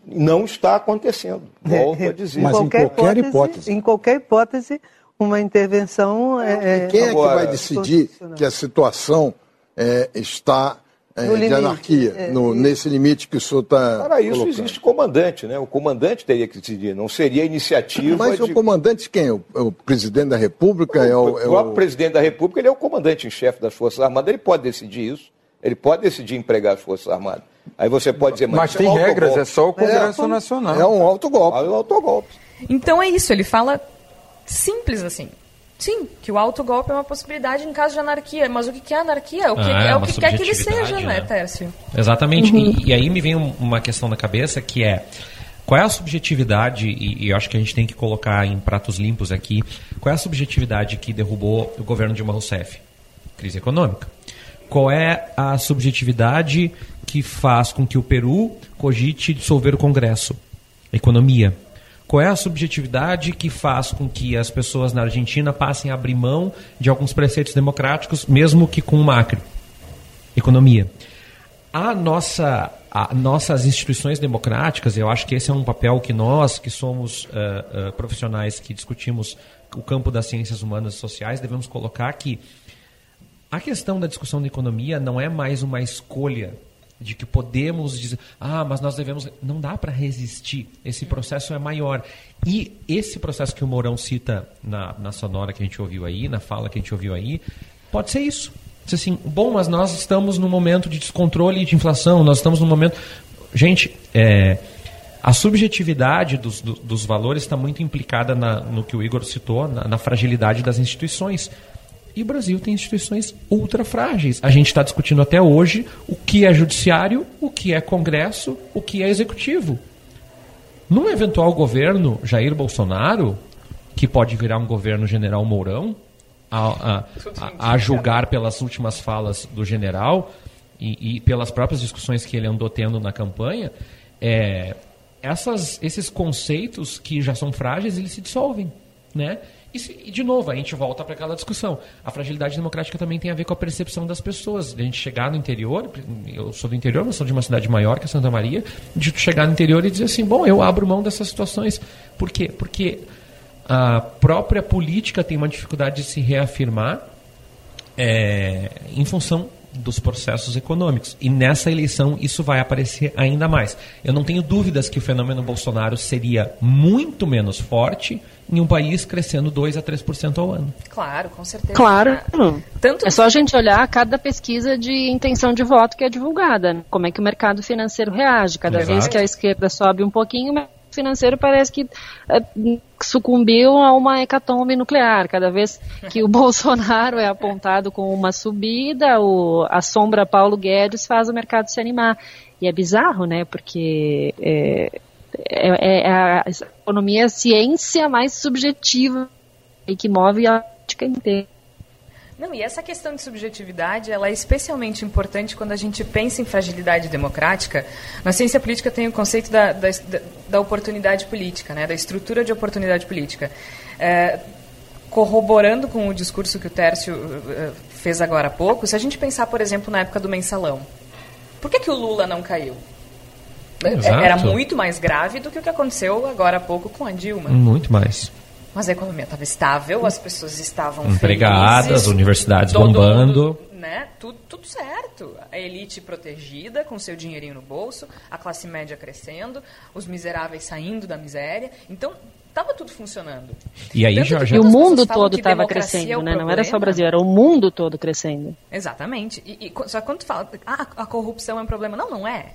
Speaker 22: não está acontecendo. Volto a dizer.
Speaker 10: Mas em qualquer, em qualquer hipótese, hipótese,
Speaker 23: Em qualquer hipótese, uma intervenção é.
Speaker 10: é quem é Agora, que vai decidir que a situação é, está é, de limite, anarquia, é, no, nesse limite que o senhor está.
Speaker 22: Para isso colocando. existe comandante, né? O comandante teria que decidir, não seria iniciativa.
Speaker 10: Mas
Speaker 22: de...
Speaker 10: o comandante quem? O, o presidente da República? O, é o,
Speaker 22: o próprio presidente da República ele é o comandante em chefe das Forças Armadas, ele pode decidir isso. Ele pode decidir empregar as Forças Armadas. Aí você pode dizer,
Speaker 24: mas, mas tem é um regras, é só o Congresso é, Nacional.
Speaker 10: É um autogolpe. É
Speaker 22: um autogolpe.
Speaker 2: Então é isso, ele fala simples assim. Sim, que o autogolpe é uma possibilidade em caso de anarquia. Mas o que é anarquia? O que, ah, é, é o que quer que ele seja, né, né Tércio?
Speaker 18: Exatamente. Uhum. E, e, aí me vem uma questão na cabeça que é Qual é a subjetividade, e, e eu acho que a gente tem que colocar em pratos limpos aqui, qual é a subjetividade que derrubou o governo Dilma Rousseff? Crise econômica. Qual é a subjetividade que faz com que o Peru cogite dissolver o Congresso? Economia. Qual é a subjetividade que faz com que as pessoas na Argentina passem a abrir mão de alguns preceitos democráticos, mesmo que com o macro? Economia. A nossa, a nossas instituições democráticas, eu acho que esse é um papel que nós, que somos uh, uh, profissionais que discutimos o campo das ciências humanas e sociais, devemos colocar que a questão da discussão da economia não é mais uma escolha de que podemos dizer, ah, mas nós devemos. Não dá para resistir. Esse processo é maior. E esse processo que o Mourão cita na, na sonora que a gente ouviu aí, na fala que a gente ouviu aí, pode ser isso. Diz assim, bom, mas nós estamos num momento de descontrole de inflação, nós estamos num momento. Gente, é, a subjetividade dos, dos valores está muito implicada na, no que o Igor citou, na, na fragilidade das instituições. E o Brasil tem instituições ultra frágeis. A gente está discutindo até hoje o que é judiciário, o que é Congresso, o que é executivo. Num eventual governo Jair Bolsonaro, que pode virar um governo general Mourão, a, a, a julgar pelas últimas falas do general e, e, pelas próprias discussões que ele andou tendo na campanha, é, essas, esses conceitos que já são frágeis, eles se dissolvem. Né? E, de novo, a gente volta para aquela discussão. A fragilidade democrática também tem a ver com a percepção das pessoas. A gente chegar no interior, eu sou do interior, mas sou de uma cidade maior que é Santa Maria, de chegar no interior e dizer assim, bom, eu abro mão dessas situações. Por quê? Porque a própria política tem uma dificuldade de se reafirmar é, em função dos processos econômicos. E nessa eleição isso vai aparecer ainda mais. Eu não tenho dúvidas que o fenômeno Bolsonaro seria muito menos forte em um país crescendo 2 a 3% ao ano.
Speaker 2: Claro, com certeza.
Speaker 19: Claro. Tanto... É só a gente olhar cada pesquisa de intenção de voto que é divulgada. Né? Como é que o mercado financeiro reage. Cada Exato. vez que a esquerda sobe um pouquinho, o financeiro parece que é, sucumbiu a uma hecatombe nuclear. Cada vez que o (laughs) Bolsonaro é apontado com uma subida, o, a sombra Paulo Guedes faz o mercado se animar. E é bizarro, né? Porque é, é, é a economia é a ciência mais subjetiva e que move a política inteira.
Speaker 2: Não, e essa questão de subjetividade, ela é especialmente importante quando a gente pensa em fragilidade democrática. Na ciência política tem o conceito da, da, da oportunidade política, né, da estrutura de oportunidade política. É, corroborando com o discurso que o Tércio uh, fez agora há pouco, se a gente pensar, por exemplo, na época do mensalão, por que, que o Lula não caiu? Exato. Era muito mais grave do que o que aconteceu agora há pouco com a Dilma.
Speaker 18: Muito mais.
Speaker 2: Mas a economia estava estável, as pessoas estavam
Speaker 18: empregadas,
Speaker 2: felizes,
Speaker 18: universidades bombando.
Speaker 2: Mundo, né? Tudo, tudo certo. A elite protegida, com seu dinheirinho no bolso, a classe média crescendo, os miseráveis saindo da miséria. Então, estava tudo funcionando.
Speaker 18: E aí, Jorge,
Speaker 19: e o mundo todo estava crescendo, é né? Não era só o Brasil, era o mundo todo crescendo.
Speaker 2: Exatamente. E, e só quando tu fala, ah, a corrupção é um problema. Não, não é.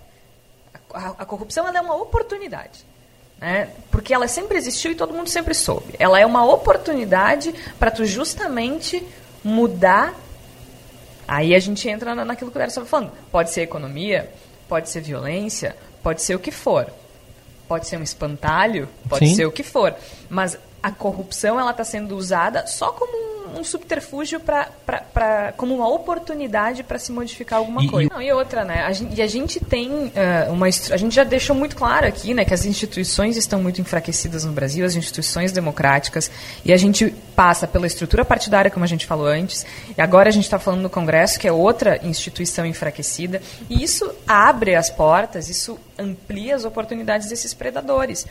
Speaker 2: A, a corrupção é uma oportunidade. Né? Porque ela sempre existiu e todo mundo sempre soube. Ela é uma oportunidade para tu justamente mudar. Aí a gente entra naquilo que o estava falando. Pode ser economia, pode ser violência, pode ser o que for. Pode ser um espantalho, pode Sim. ser o que for. Mas a corrupção ela está sendo usada só como um um subterfúgio pra, como uma oportunidade para se modificar alguma e, coisa. E... Não, e outra, né? A gente, e a gente tem uh, uma. A gente já deixou muito claro aqui, né, que as instituições estão muito enfraquecidas no Brasil, as instituições democráticas, e a gente passa pela estrutura partidária, como a gente falou antes, e agora a gente está falando no Congresso, que é outra instituição enfraquecida, e isso abre as portas, isso amplia as oportunidades desses predadores.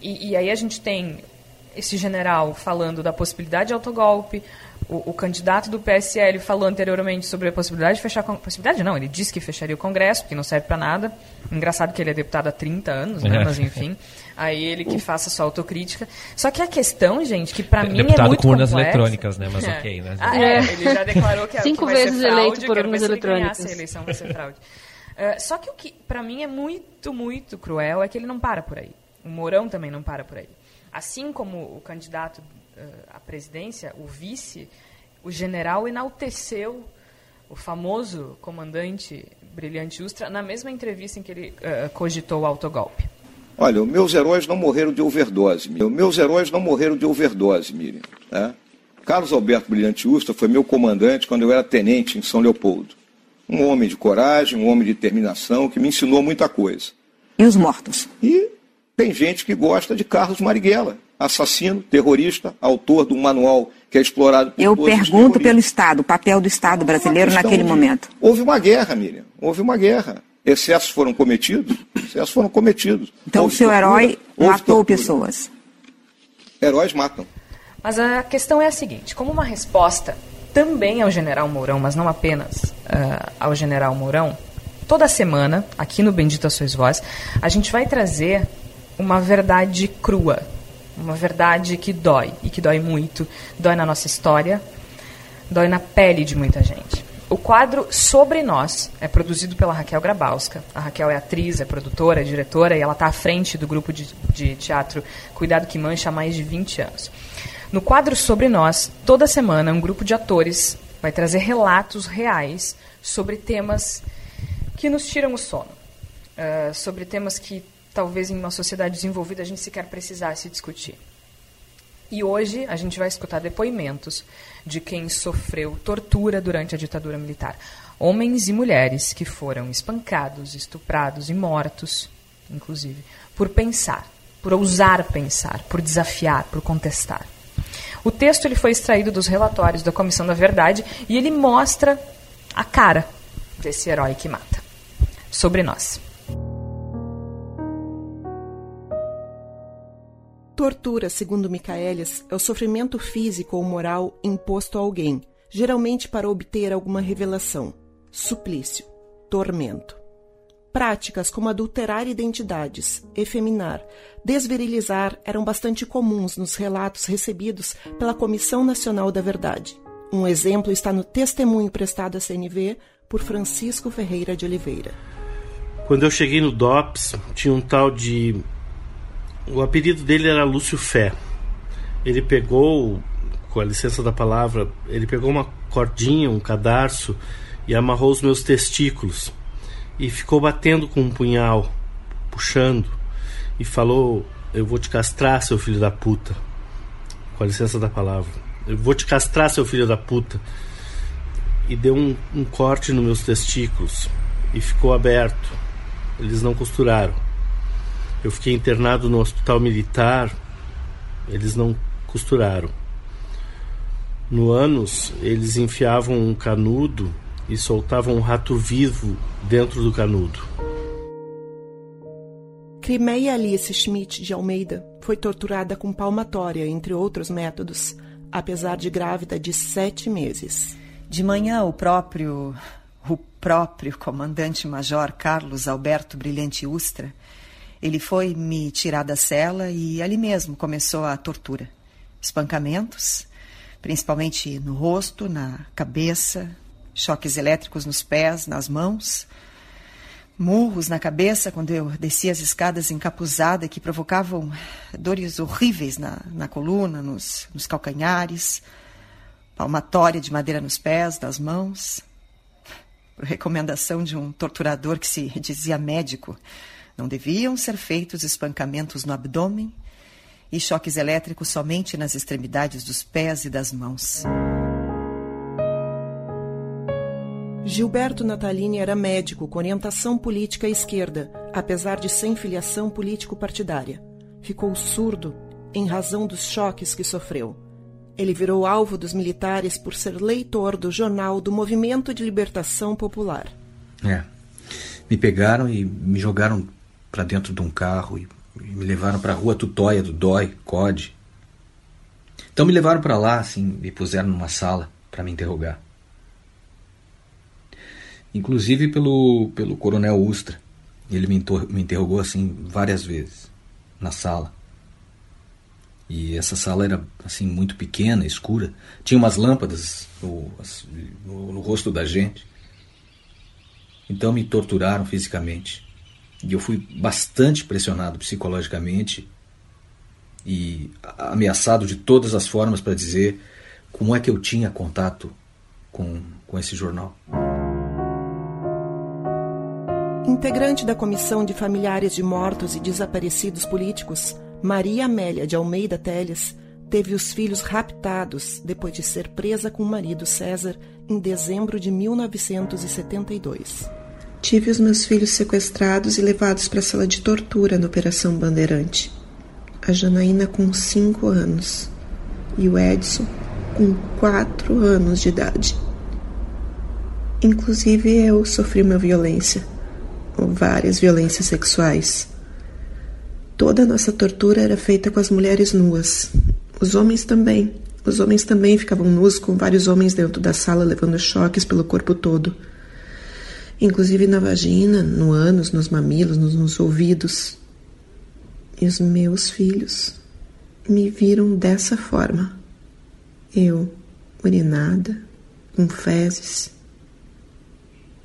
Speaker 2: E, e aí a gente tem esse general falando da possibilidade de autogolpe, o, o, candidato do PSL falou anteriormente sobre a possibilidade de fechar... Possibilidade não, ele disse que fecharia o Congresso, porque não serve para nada. Engraçado que ele é deputado há 30 anos, né? É. Mas enfim. Aí ele que faça sua autocrítica. Só que a questão, gente, que para mim é
Speaker 18: Deputado
Speaker 2: muito
Speaker 18: com urnas eletrônicas, né? Mas é. ok, né?
Speaker 2: Ah, é. Ele já declarou que,
Speaker 19: Cinco
Speaker 2: que
Speaker 19: vai vezes
Speaker 2: ser fraude,
Speaker 19: eleito por urnas eletrônicas.
Speaker 2: a eleição vai ser fraude. Uh, só que o que para mim é muito, muito cruel é que ele não para por aí. O Mourão também não para por aí. Assim como o candidato uh, à presidência, o vice, o general enalteceu o famoso comandante Brilhante Ustra na mesma entrevista em que ele uh, cogitou o autogolpe.
Speaker 22: Olha, meus heróis não morreram de overdose. Meus heróis não morreram de overdose, Miriam. Né? Carlos Alberto Brilhante Usta foi meu comandante quando eu era tenente em São Leopoldo. Um homem de coragem, um homem de determinação, que me ensinou muita coisa.
Speaker 25: E os mortos?
Speaker 22: E tem gente que gosta de Carlos Marighella, assassino, terrorista, autor de um manual que é explorado por
Speaker 25: Eu pergunto pelo Estado, o papel do Estado brasileiro naquele
Speaker 22: de...
Speaker 25: momento.
Speaker 22: Houve uma guerra, Miriam. Houve uma guerra. Excessos foram cometidos? Excessos foram cometidos.
Speaker 25: Então
Speaker 22: houve
Speaker 25: o seu
Speaker 22: tortura,
Speaker 25: herói matou
Speaker 22: tortura.
Speaker 25: pessoas.
Speaker 22: Heróis matam.
Speaker 2: Mas a questão é a seguinte: como uma resposta também ao general Mourão, mas não apenas uh, ao general Mourão, toda semana, aqui no Bendita Sois Vós, a gente vai trazer uma verdade crua, uma verdade que dói, e que dói muito, dói na nossa história, dói na pele de muita gente. O quadro Sobre Nós é produzido pela Raquel Grabowska. A Raquel é atriz, é produtora, é diretora e ela está à frente do grupo de, de teatro Cuidado que Mancha há mais de 20 anos. No quadro Sobre Nós, toda semana, um grupo de atores vai trazer relatos reais sobre temas que nos tiram o sono. Uh, sobre temas que talvez em uma sociedade desenvolvida a gente sequer precisasse discutir. E hoje a gente vai escutar depoimentos de quem sofreu tortura durante a ditadura militar. Homens e mulheres que foram espancados, estuprados e mortos, inclusive, por pensar, por ousar pensar, por desafiar, por contestar. O texto ele foi extraído dos relatórios da Comissão da Verdade e ele mostra a cara desse herói que mata. Sobre nós.
Speaker 26: Tortura, segundo Michaelis, é o sofrimento físico ou moral imposto a alguém, geralmente para obter alguma revelação. Suplício, tormento. Práticas como adulterar identidades, efeminar, desvirilizar eram bastante comuns nos relatos recebidos pela Comissão Nacional da Verdade. Um exemplo está no testemunho prestado à CNV por Francisco Ferreira de Oliveira.
Speaker 27: Quando eu cheguei no DOPS, tinha um tal de o apelido dele era Lúcio Fé. Ele pegou, com a licença da palavra, ele pegou uma cordinha, um cadarço e amarrou os meus testículos e ficou batendo com um punhal, puxando e falou: Eu vou te castrar, seu filho da puta. Com a licença da palavra. Eu vou te castrar, seu filho da puta. E deu um, um corte nos meus testículos e ficou aberto. Eles não costuraram. Eu fiquei internado no hospital militar, eles não costuraram. No ânus, eles enfiavam um canudo e soltavam um rato vivo dentro do canudo.
Speaker 26: Crimeia Alice Schmidt de Almeida foi torturada com palmatória, entre outros métodos, apesar de grávida de sete meses.
Speaker 25: De manhã, o próprio, o próprio comandante-major Carlos Alberto Brilhante Ustra ele foi me tirar da cela e ali mesmo começou a tortura. Espancamentos, principalmente no rosto, na cabeça, choques elétricos nos pés, nas mãos, murros na cabeça quando eu descia as escadas encapuzada que provocavam dores horríveis na, na coluna, nos, nos calcanhares, palmatória de madeira nos pés, nas mãos. Por recomendação de um torturador que se dizia médico, não deviam ser feitos espancamentos no abdômen e choques elétricos somente nas extremidades dos pés e das mãos.
Speaker 26: Gilberto Natalini era médico com orientação política à esquerda, apesar de sem filiação político-partidária. Ficou surdo em razão dos choques que sofreu. Ele virou alvo dos militares por ser leitor do jornal do Movimento de Libertação Popular.
Speaker 28: É. Me pegaram e me jogaram para dentro de um carro e me levaram para a rua Tutóia do Dói, COD. Então me levaram para lá, assim, me puseram numa sala para me interrogar. Inclusive pelo, pelo coronel Ustra. Ele me, me interrogou assim várias vezes na sala. E essa sala era assim muito pequena, escura. Tinha umas lâmpadas no, no, no rosto da gente. Então me torturaram fisicamente. E eu fui bastante pressionado psicologicamente e ameaçado de todas as formas para dizer como é que eu tinha contato com, com esse jornal.
Speaker 26: Integrante da Comissão de Familiares de Mortos e Desaparecidos Políticos, Maria Amélia de Almeida Teles teve os filhos raptados depois de ser presa com o marido César em dezembro de 1972.
Speaker 29: Tive os meus filhos sequestrados e levados para a sala de tortura na Operação Bandeirante. A Janaína com 5 anos e o Edson com 4 anos de idade. Inclusive eu sofri uma violência, ou várias violências sexuais. Toda a nossa tortura era feita com as mulheres nuas. Os homens também. Os homens também ficavam nus com vários homens dentro da sala levando choques pelo corpo todo. Inclusive na vagina, no ânus, nos mamilos, nos, nos ouvidos. E os meus filhos me viram dessa forma. Eu, urinada, com fezes,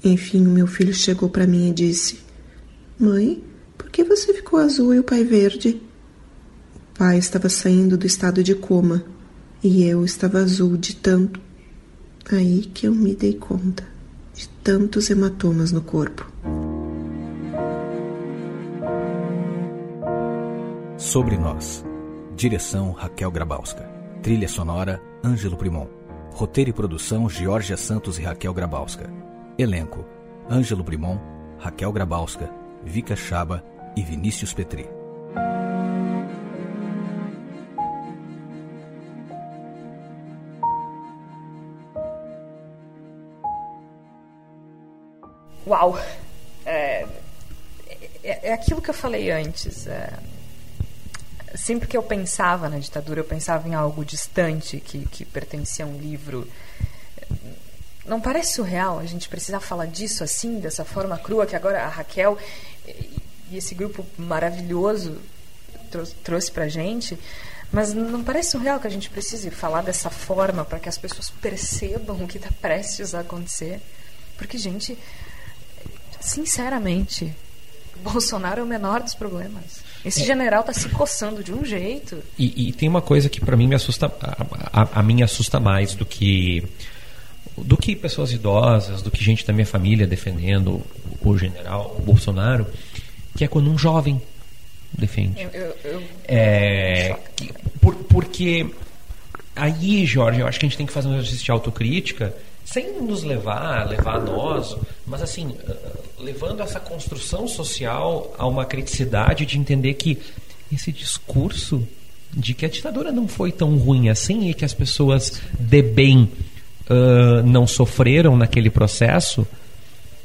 Speaker 29: Enfim, o meu filho chegou para mim e disse: Mãe, por que você ficou azul e o pai verde? O pai estava saindo do estado de coma e eu estava azul de tanto. Aí que eu me dei conta tantos hematomas no corpo.
Speaker 30: Sobre Nós. Direção Raquel Grabowska. Trilha sonora Ângelo Primon. Roteiro e produção Georgia Santos e Raquel Grabowska. Elenco: Ângelo Primon, Raquel Grabowska, Vika Chaba e Vinícius Petri.
Speaker 2: Uau! É, é, é aquilo que eu falei antes. É, sempre que eu pensava na ditadura, eu pensava em algo distante que, que pertencia a um livro. Não parece surreal a gente precisar falar disso assim, dessa forma crua, que agora a Raquel e esse grupo maravilhoso trou trouxe pra gente? Mas não parece surreal que a gente precise falar dessa forma para que as pessoas percebam o que está prestes a acontecer? Porque, gente, sinceramente, Bolsonaro é o menor dos problemas. Esse general tá se coçando de um jeito.
Speaker 18: E, e tem uma coisa que para mim me assusta, a, a, a mim assusta mais do que do que pessoas idosas, do que gente da minha família defendendo o, o general o Bolsonaro, que é quando um jovem defende.
Speaker 2: Eu, eu, eu-
Speaker 18: É, que- por- porque aí, Jorge, eu acho que a gente tem que fazer um exercício de autocrítica sem nos levar, levar a nós, mas assim, eh, levando essa construção social a uma criticidade de entender que esse discurso de que a ditadura não foi tão ruim assim e que as pessoas de bem ah, não sofreram naquele processo,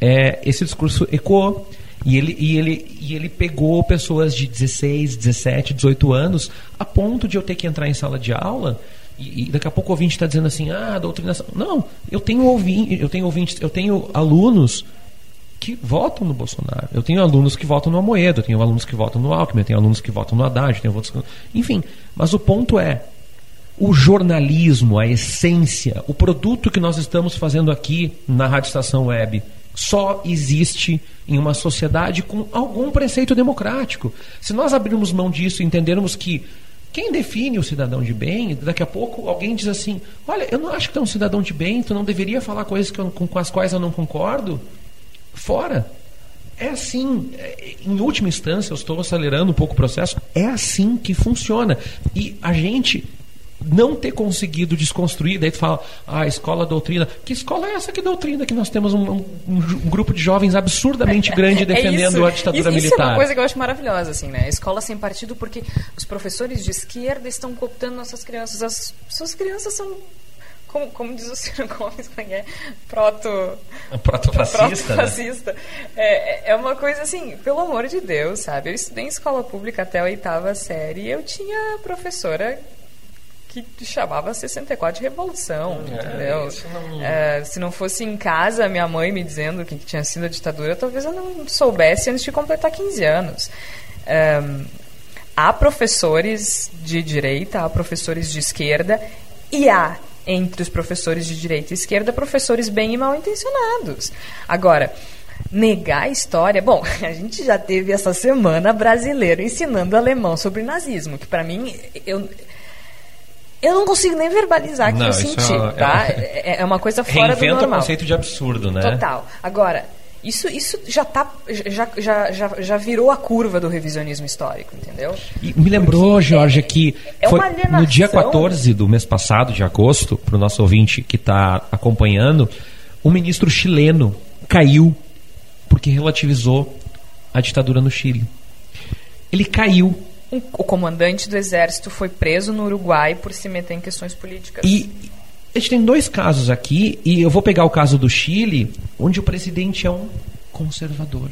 Speaker 18: é, esse discurso ecoou. E ele, e, ele, e ele pegou pessoas de 16, 17, 18 anos, a ponto de eu ter que entrar em sala de aula e, e daqui a pouco o ouvinte está dizendo assim, ah, doutrinação. Não, eu tenho ouvinte, eu tenho ouvintes, eu tenho alunos que votam no Bolsonaro. Eu tenho alunos que votam no Amoedo, eu tenho alunos que votam no Alckmin, eu tenho alunos que votam no Haddad, eu tenho. Enfim, mas o ponto é, o jornalismo, a essência, o produto que nós estamos fazendo aqui na Rádio Estação Web só existe em uma sociedade com algum preceito democrático. Se nós abrirmos mão disso e entendermos que quem define o cidadão de bem, daqui a pouco alguém diz assim: Olha, eu não acho que tu é um cidadão de bem, tu não deveria falar coisas que eu- com, com as quais eu não concordo. Fora. É assim, é, em última instância, eu estou acelerando um pouco o processo, é assim que funciona. E a gente não ter conseguido desconstruir, daí tu fala, ah, escola doutrina. Que escola é essa que doutrina que nós temos um, um- um grupo de jovens absurdamente (laughs) grande defendendo
Speaker 2: É
Speaker 18: a ditadura
Speaker 2: isso,
Speaker 18: militar?
Speaker 2: Isso é uma coisa que eu acho maravilhosa, assim, né? Escola sem partido, porque os professores de esquerda estão cooptando nossas crianças. As suas crianças são. Como, como diz o Ciro Gomes, como é é? Proto.
Speaker 18: Protofascista, né?
Speaker 2: Protofascista. É, é uma coisa assim, pelo amor de Deus, sabe? Eu estudei em escola pública até a oitava série e eu tinha professora que chamava 64 de revolução,
Speaker 18: É,
Speaker 2: entendeu?
Speaker 18: não-
Speaker 2: É, se não fosse em casa minha mãe me dizendo que tinha sido a ditadura, talvez eu não soubesse antes de completar 15 anos. Ahn, há professores de direita, há professores de esquerda e há entre os professores de direita e esquerda professores bem e mal intencionados. Agora, negar a história, bom, (laughs) a gente já teve essa semana brasileiro ensinando alemão sobre nazismo, que para mim eu eu não consigo nem verbalizar o que eu senti,
Speaker 18: é-
Speaker 2: tá?
Speaker 18: é-
Speaker 2: É é uma coisa fora do
Speaker 18: Reinventa o
Speaker 2: normal.
Speaker 18: conceito de absurdo, né?
Speaker 2: Total. Agora, Isso, isso já, tá, já, já, já, já virou a curva do revisionismo histórico, entendeu?
Speaker 18: E me lembrou, Porque Jorge, que
Speaker 2: é
Speaker 18: foi no dia 14 do mês passado, de agosto, para o nosso ouvinte que está acompanhando, um ministro chileno caiu porque relativizou a ditadura no Chile. Ele caiu.
Speaker 2: O comandante do exército foi preso no Uruguai por se meter em questões políticas.
Speaker 18: E a gente tem dois casos aqui, e eu vou pegar o caso do Chile, onde o presidente é um conservador.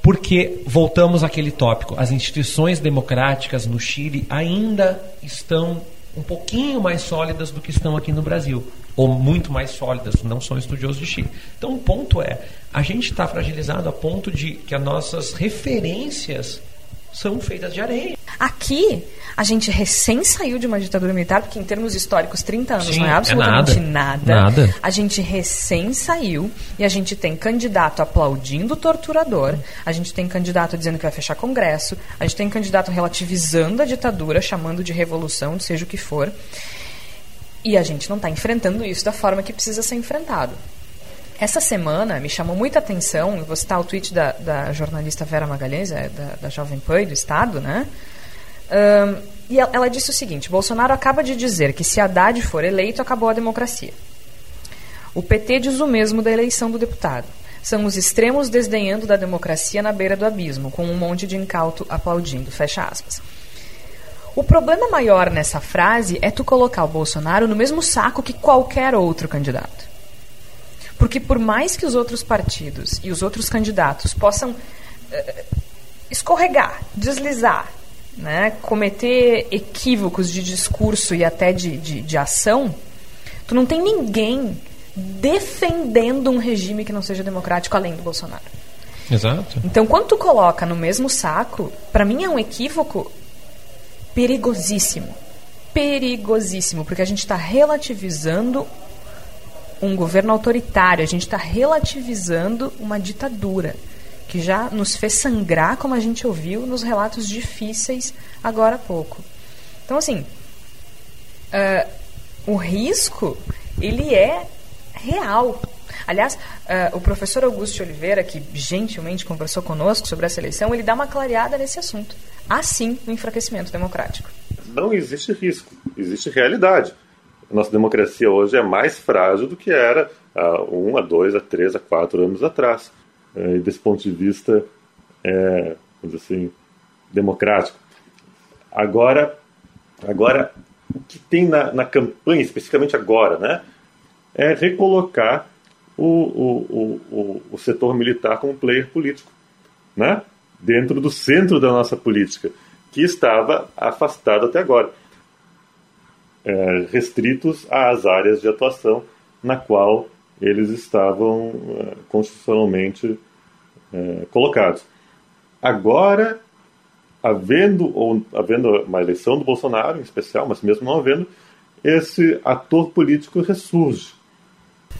Speaker 18: Porque, voltamos àquele tópico, as instituições democráticas no Chile ainda estão um pouquinho mais sólidas do que estão aqui no Brasil. Ou muito mais sólidas, não são estudiosos de Chile. Então, o ponto é, a gente está fragilizado a ponto de que as nossas referências são feitas de areia.
Speaker 2: Aqui, a gente recém saiu de uma ditadura militar, porque em termos históricos, 30 anos
Speaker 18: Sim,
Speaker 2: não é absolutamente é nada.
Speaker 18: nada. nada.
Speaker 2: A gente recém saiu e a gente tem candidato aplaudindo o torturador, a gente tem candidato dizendo que vai fechar congresso, a gente tem candidato relativizando a ditadura, chamando de revolução, seja o que for. E a gente não está enfrentando isso da forma que precisa ser enfrentado. Essa semana me chamou muita atenção, vou citar o tweet da, da jornalista Vera Magalhães, é, da, da Jovem Pan do Estado, né? Um, e ela, ela disse o seguinte: Bolsonaro acaba de dizer que se Haddad for eleito, acabou a democracia. O PT diz o mesmo da eleição do deputado. São os extremos desdenhando da democracia na beira do abismo, com um monte de incauto aplaudindo. Fecha aspas. O problema maior nessa frase é tu colocar o Bolsonaro no mesmo saco que qualquer outro candidato. Porque por mais que os outros partidos e os outros candidatos possam uh, escorregar, deslizar, né, cometer equívocos de discurso e até de, de, de ação, tu não tem ninguém defendendo um regime que não seja democrático além do Bolsonaro.
Speaker 18: Exato.
Speaker 2: Então, quando tu coloca no mesmo saco, para mim é um equívoco perigosíssimo. Perigosíssimo, porque a gente está relativizando um governo autoritário, a gente está relativizando uma ditadura que já nos fez sangrar, como a gente ouviu nos relatos difíceis agora há pouco. Então, assim, uh, o risco, ele é real. Aliás, uh, o professor Augusto Oliveira, que gentilmente conversou conosco sobre essa eleição, ele dá uma clareada nesse assunto. Há sim um enfraquecimento democrático.
Speaker 20: Não existe risco, existe realidade nossa democracia hoje é mais frágil do que era há um, a dois, a três, a quatro anos atrás. É, e desse ponto de vista, é, vamos dizer assim, democrático. Agora, agora o que tem na, na campanha, especificamente agora, né, é recolocar o, o, o, o setor militar como player político, né, dentro do centro da nossa política, que estava afastado até agora é, restritos às áreas de atuação na qual eles estavam é, constitucionalmente é, colocados. Agora, havendo ou havendo uma eleição do Bolsonaro, em especial, mas mesmo não havendo, esse ator político ressurge.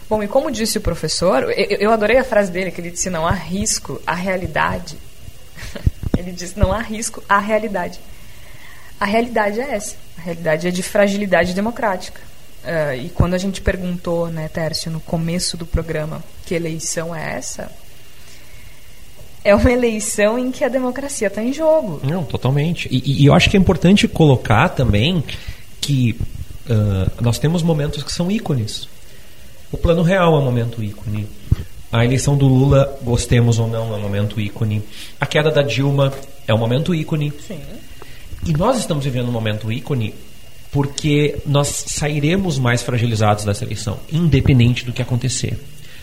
Speaker 2: Bom, e como disse o professor, eu, eu adorei a frase dele, que ele disse: não há risco à realidade. (laughs) ele disse: não há risco à realidade. A realidade é essa. A realidade é de fragilidade democrática. Uh, e quando a gente perguntou, né, Tércio, no começo do programa, que eleição é essa? É uma eleição em que a democracia está em jogo.
Speaker 18: Não, totalmente. E, e, eu acho que é importante colocar também que uh, nós temos momentos que são ícones. O Plano Real é um momento ícone. A eleição do Lula, gostemos ou não, é um momento ícone. A queda da Dilma é um momento ícone.
Speaker 2: Sim.
Speaker 18: E nós estamos vivendo um momento ícone porque nós sairemos mais fragilizados dessa eleição, independente do que acontecer.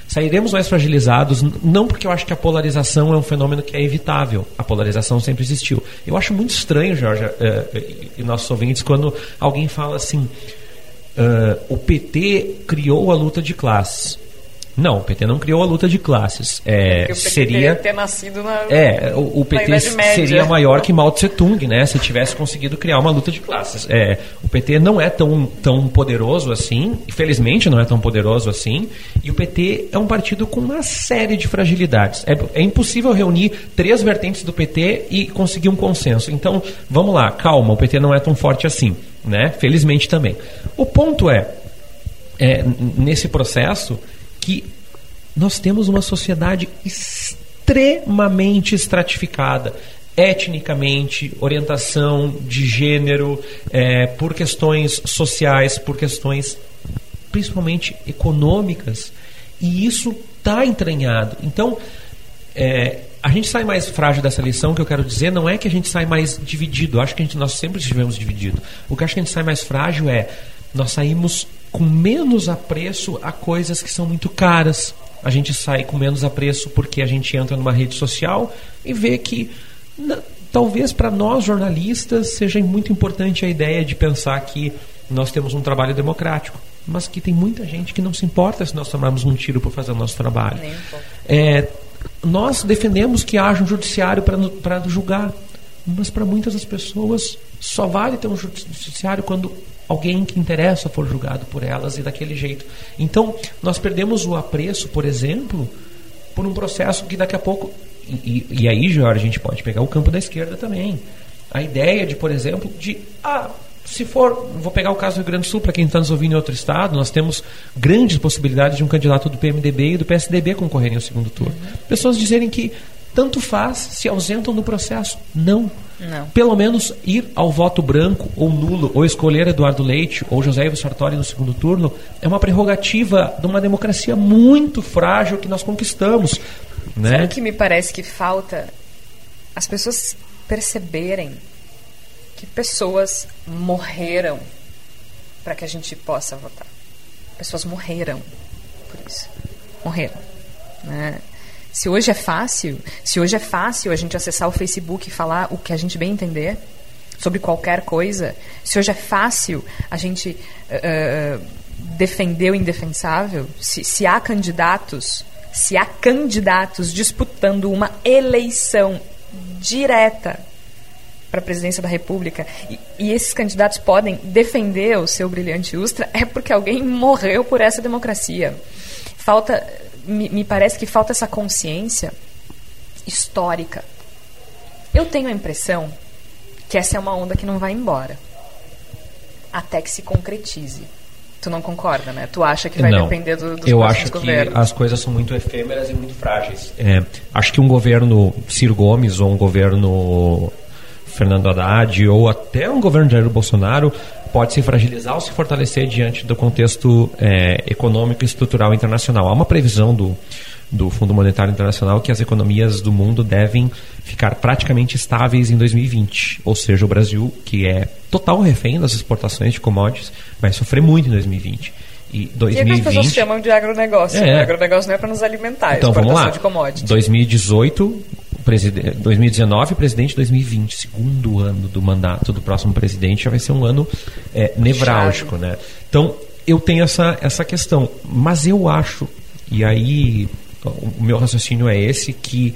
Speaker 18: Sairemos mais fragilizados, não porque eu acho que a polarização é um fenômeno que é evitável. A polarização sempre existiu. Eu acho muito estranho, Jorge, uh, e nossos ouvintes, quando alguém fala assim: uh, o PT criou a luta de classes. Não, o PT não criou a luta de classes. É,
Speaker 2: o PT
Speaker 18: seria
Speaker 2: ter nascido na
Speaker 18: É, o, o PT seria maior que Mao Tse Tung, né? Se tivesse conseguido criar uma luta de classes. É, o PT não é tão, tão poderoso assim, infelizmente não é tão poderoso assim, e o PT é um partido com uma série de fragilidades. É, é impossível reunir três vertentes do PT e conseguir um consenso. Então, vamos lá, calma, o PT não é tão forte assim, né? Felizmente também. O ponto é, é nesse processo que nós temos uma sociedade extremamente estratificada etnicamente, orientação de gênero, é, por questões sociais, por questões principalmente econômicas, e isso está entranhado. Então, é, a gente sai mais frágil dessa lição, que eu quero dizer, não é que a gente sai mais dividido, acho que a gente, nós sempre estivemos divididos. O que acho que a gente sai mais frágil é nós saímos com menos apreço a coisas que são muito caras. A gente sai com menos apreço porque a gente entra numa rede social e vê que talvez para nós jornalistas seja muito importante a ideia de pensar que nós temos um trabalho democrático, mas que tem muita gente que não se importa se nós tomarmos um tiro por fazer o nosso trabalho. É, nós defendemos que haja um judiciário para julgar, mas para muitas das pessoas só vale ter um judiciário quando alguém que interessa for julgado por elas e daquele jeito. Então, nós perdemos o apreço, por exemplo, por um processo que daqui a pouco e, e, aí, Jorge, a gente pode pegar o campo da esquerda também. A ideia de, por exemplo, de ah, se for, vou pegar o caso do Rio Grande do Sul, para quem está nos ouvindo em outro estado, nós temos grandes possibilidades de um candidato do PMDB e do PSDB concorrerem ao segundo turno. Pessoas dizerem que tanto faz, se ausentam do processo. Não.
Speaker 2: Não.
Speaker 18: Pelo menos ir ao voto branco ou nulo, ou escolher Eduardo Leite ou José Ivo Sartori no segundo turno, é uma prerrogativa de uma democracia muito frágil que nós conquistamos. Né?
Speaker 2: Sabe o que me parece que falta? As pessoas perceberem que pessoas morreram para que a gente possa votar. Pessoas morreram por isso. Morreram. Né? Se hoje é fácil, se hoje é fácil a gente acessar o Facebook e falar o que a gente bem entender sobre qualquer coisa, se hoje é fácil a gente uh, defender o indefensável, se, se há candidatos se há candidatos disputando uma eleição direta para a presidência da República e, e, esses candidatos podem defender o seu brilhante Ustra, é porque alguém morreu por essa democracia. Falta, me, me parece que falta essa consciência histórica. Eu tenho a impressão que essa é uma onda que não vai embora até que se concretize. Tu não concorda, né? Tu acha que vai
Speaker 18: não,
Speaker 2: depender do, dos
Speaker 18: Eu acho
Speaker 2: governos.
Speaker 18: que as coisas são muito efêmeras e muito frágeis. É, acho que um governo Ciro Gomes ou um governo Fernando Haddad ou até um governo Jair Bolsonaro pode se fragilizar ou se fortalecer diante do contexto é, econômico e estrutural internacional. Há uma previsão do do Fundo Monetário Internacional que as economias do mundo devem ficar praticamente estáveis em 2020. Ou seja, o Brasil, que é total refém das exportações de commodities, vai sofrer muito em 2020. E 2020. E é que as pessoas
Speaker 2: chamam de agronegócio. É. Né? Agronegócio não é para nos alimentar,
Speaker 18: então, vamos lá.
Speaker 2: de commodities.
Speaker 18: 2018, presidente, 2019, presidente 2020, segundo ano do mandato do próximo presidente, já vai ser um ano é, nevrálgico, né? Então, eu tenho essa, essa questão. Mas eu acho, e aí o meu raciocínio é esse que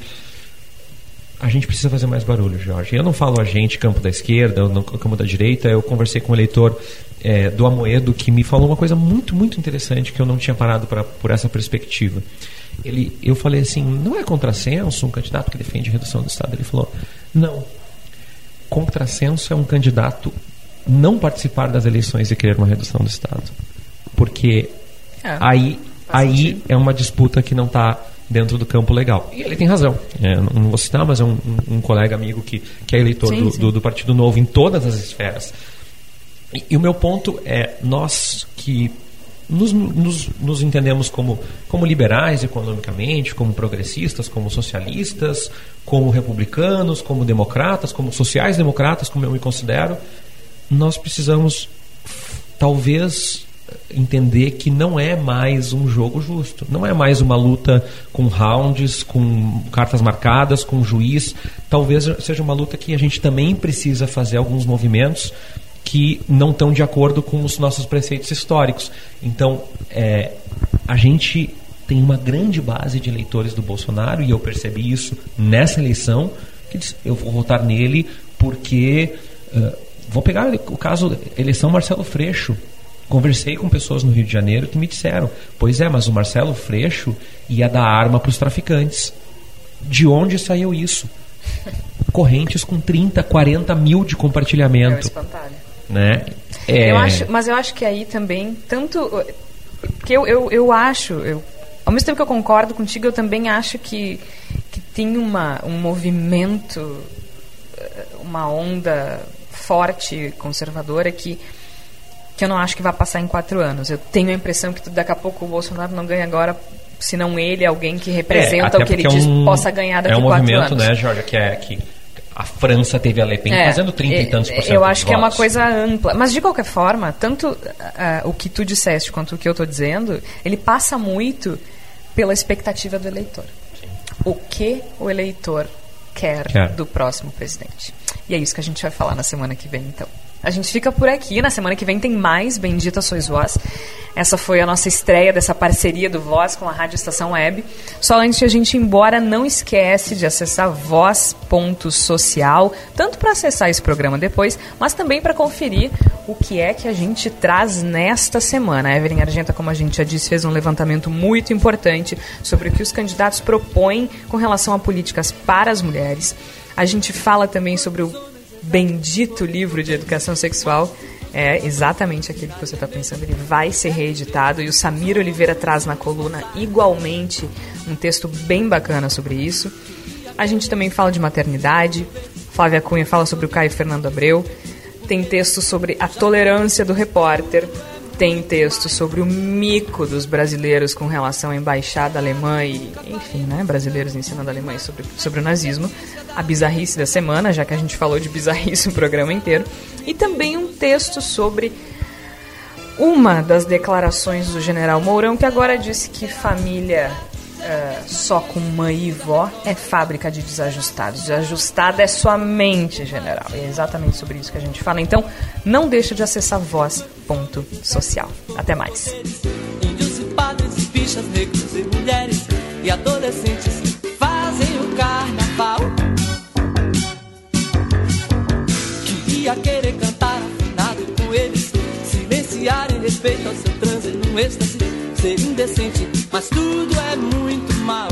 Speaker 18: a gente precisa fazer mais barulho, Jorge. Eu não falo a gente, campo da esquerda, no campo da direita. Eu conversei com um eleitor é, do Amoedo que me falou uma coisa muito, muito interessante que eu não tinha parado pra, por essa perspectiva. Ele, eu falei assim, não é contrassenso um candidato que defende a redução do Estado? Ele falou, não. Contrassenso é um candidato não participar das eleições e querer uma redução do Estado. Porque é. aí aí é uma disputa que não está dentro do campo legal. E ele tem razão. É, não vou citar, mas é um, um, um colega amigo que, que é eleitor sim, do, sim. Do, do, Partido Novo em todas as esferas. E, e o meu ponto é, nós que nos, nos, nos, entendemos como, como liberais economicamente, como progressistas, como socialistas, como republicanos, como democratas, como sociais-democratas, como eu me considero, nós precisamos talvez entender que não é mais um jogo justo. Não é mais uma luta com rounds, com cartas marcadas, com juiz. Talvez seja uma luta que a gente também precisa fazer alguns movimentos que não estão de acordo com os nossos preceitos históricos. Então, é, a gente tem uma grande base de eleitores do Bolsonaro e eu percebi isso nessa eleição que eu vou votar nele porque uh, vou pegar o caso eleição Marcelo Freixo Conversei com pessoas no Rio de Janeiro que me disseram: pois é, mas o Marcelo Freixo ia dar arma para os traficantes. De onde saiu isso? (laughs) Correntes com 30, 40 mil de compartilhamento. É um
Speaker 2: espantalho.
Speaker 18: Né?
Speaker 2: É... Eu acho, mas eu acho que aí também, tanto. Porque eu, eu, eu acho, eu ao mesmo tempo que eu concordo contigo, eu também acho que, que tem uma, um movimento, eh, uma onda forte conservadora que que eu não acho que vai passar em quatro anos. Eu tenho a impressão que daqui a pouco o Bolsonaro não ganha agora, se não ele, alguém que representa
Speaker 18: é,
Speaker 2: o que ele
Speaker 18: é
Speaker 2: diz
Speaker 18: um,
Speaker 2: possa ganhar daqui
Speaker 18: a
Speaker 2: a
Speaker 18: um
Speaker 2: quatro
Speaker 18: movimento,
Speaker 2: anos.
Speaker 18: né, Jorge, que é que a França teve a Le Pen
Speaker 2: É,
Speaker 18: fazendo 30 e tantos por cento
Speaker 2: Eu acho que é uma
Speaker 18: votos.
Speaker 2: coisa ampla. Mas, de qualquer forma, tanto ah, o que tu disseste quanto o que eu estou dizendo, ele passa muito pela expectativa do eleitor. O que o eleitor quer,
Speaker 18: Quer.
Speaker 2: do próximo presidente. E é isso que a gente vai falar na semana que vem, então. A gente fica por aqui. Na semana que vem tem mais Bendita Sois Vós. Essa foi a nossa estreia dessa parceria do Voz com a Rádio Estação Web. Só antes de a gente ir embora, não esquece de acessar voz.social, tanto para acessar esse programa depois, mas também para conferir o que é que a gente traz nesta semana. A Evelyn Argenta, como a gente já disse, fez um levantamento muito importante sobre o que os candidatos propõem com relação a políticas para as mulheres. A gente fala também sobre o bendito livro de educação sexual. É exatamente aquele que você está pensando. Ele vai ser reeditado e o Samir Oliveira traz na coluna igualmente um texto bem bacana sobre isso. A gente também fala de maternidade. Flávia Cunha fala sobre o Caio Fernando Abreu. Tem texto sobre a tolerância do repórter. Tem texto sobre o mico dos brasileiros com relação à embaixada alemã e, enfim, né, brasileiros ensinando alemães sobre, sobre o nazismo. A bizarrice da semana, já que a gente falou de bizarrice o programa inteiro. E também um texto sobre uma das declarações do general Mourão, que agora disse que família eh, só com mãe e vó é fábrica de desajustados. Desajustada é sua mente, general. E é exatamente sobre isso que a gente fala. Então, não deixa de acessar voz.social. Até mais.
Speaker 31: Índios e padres, bichas, negros e mulheres e adolescentes fazem o carnaval. Queria querer cantar respeito ao seu transe num êxtase, ser indecente, mas tudo é muito mal.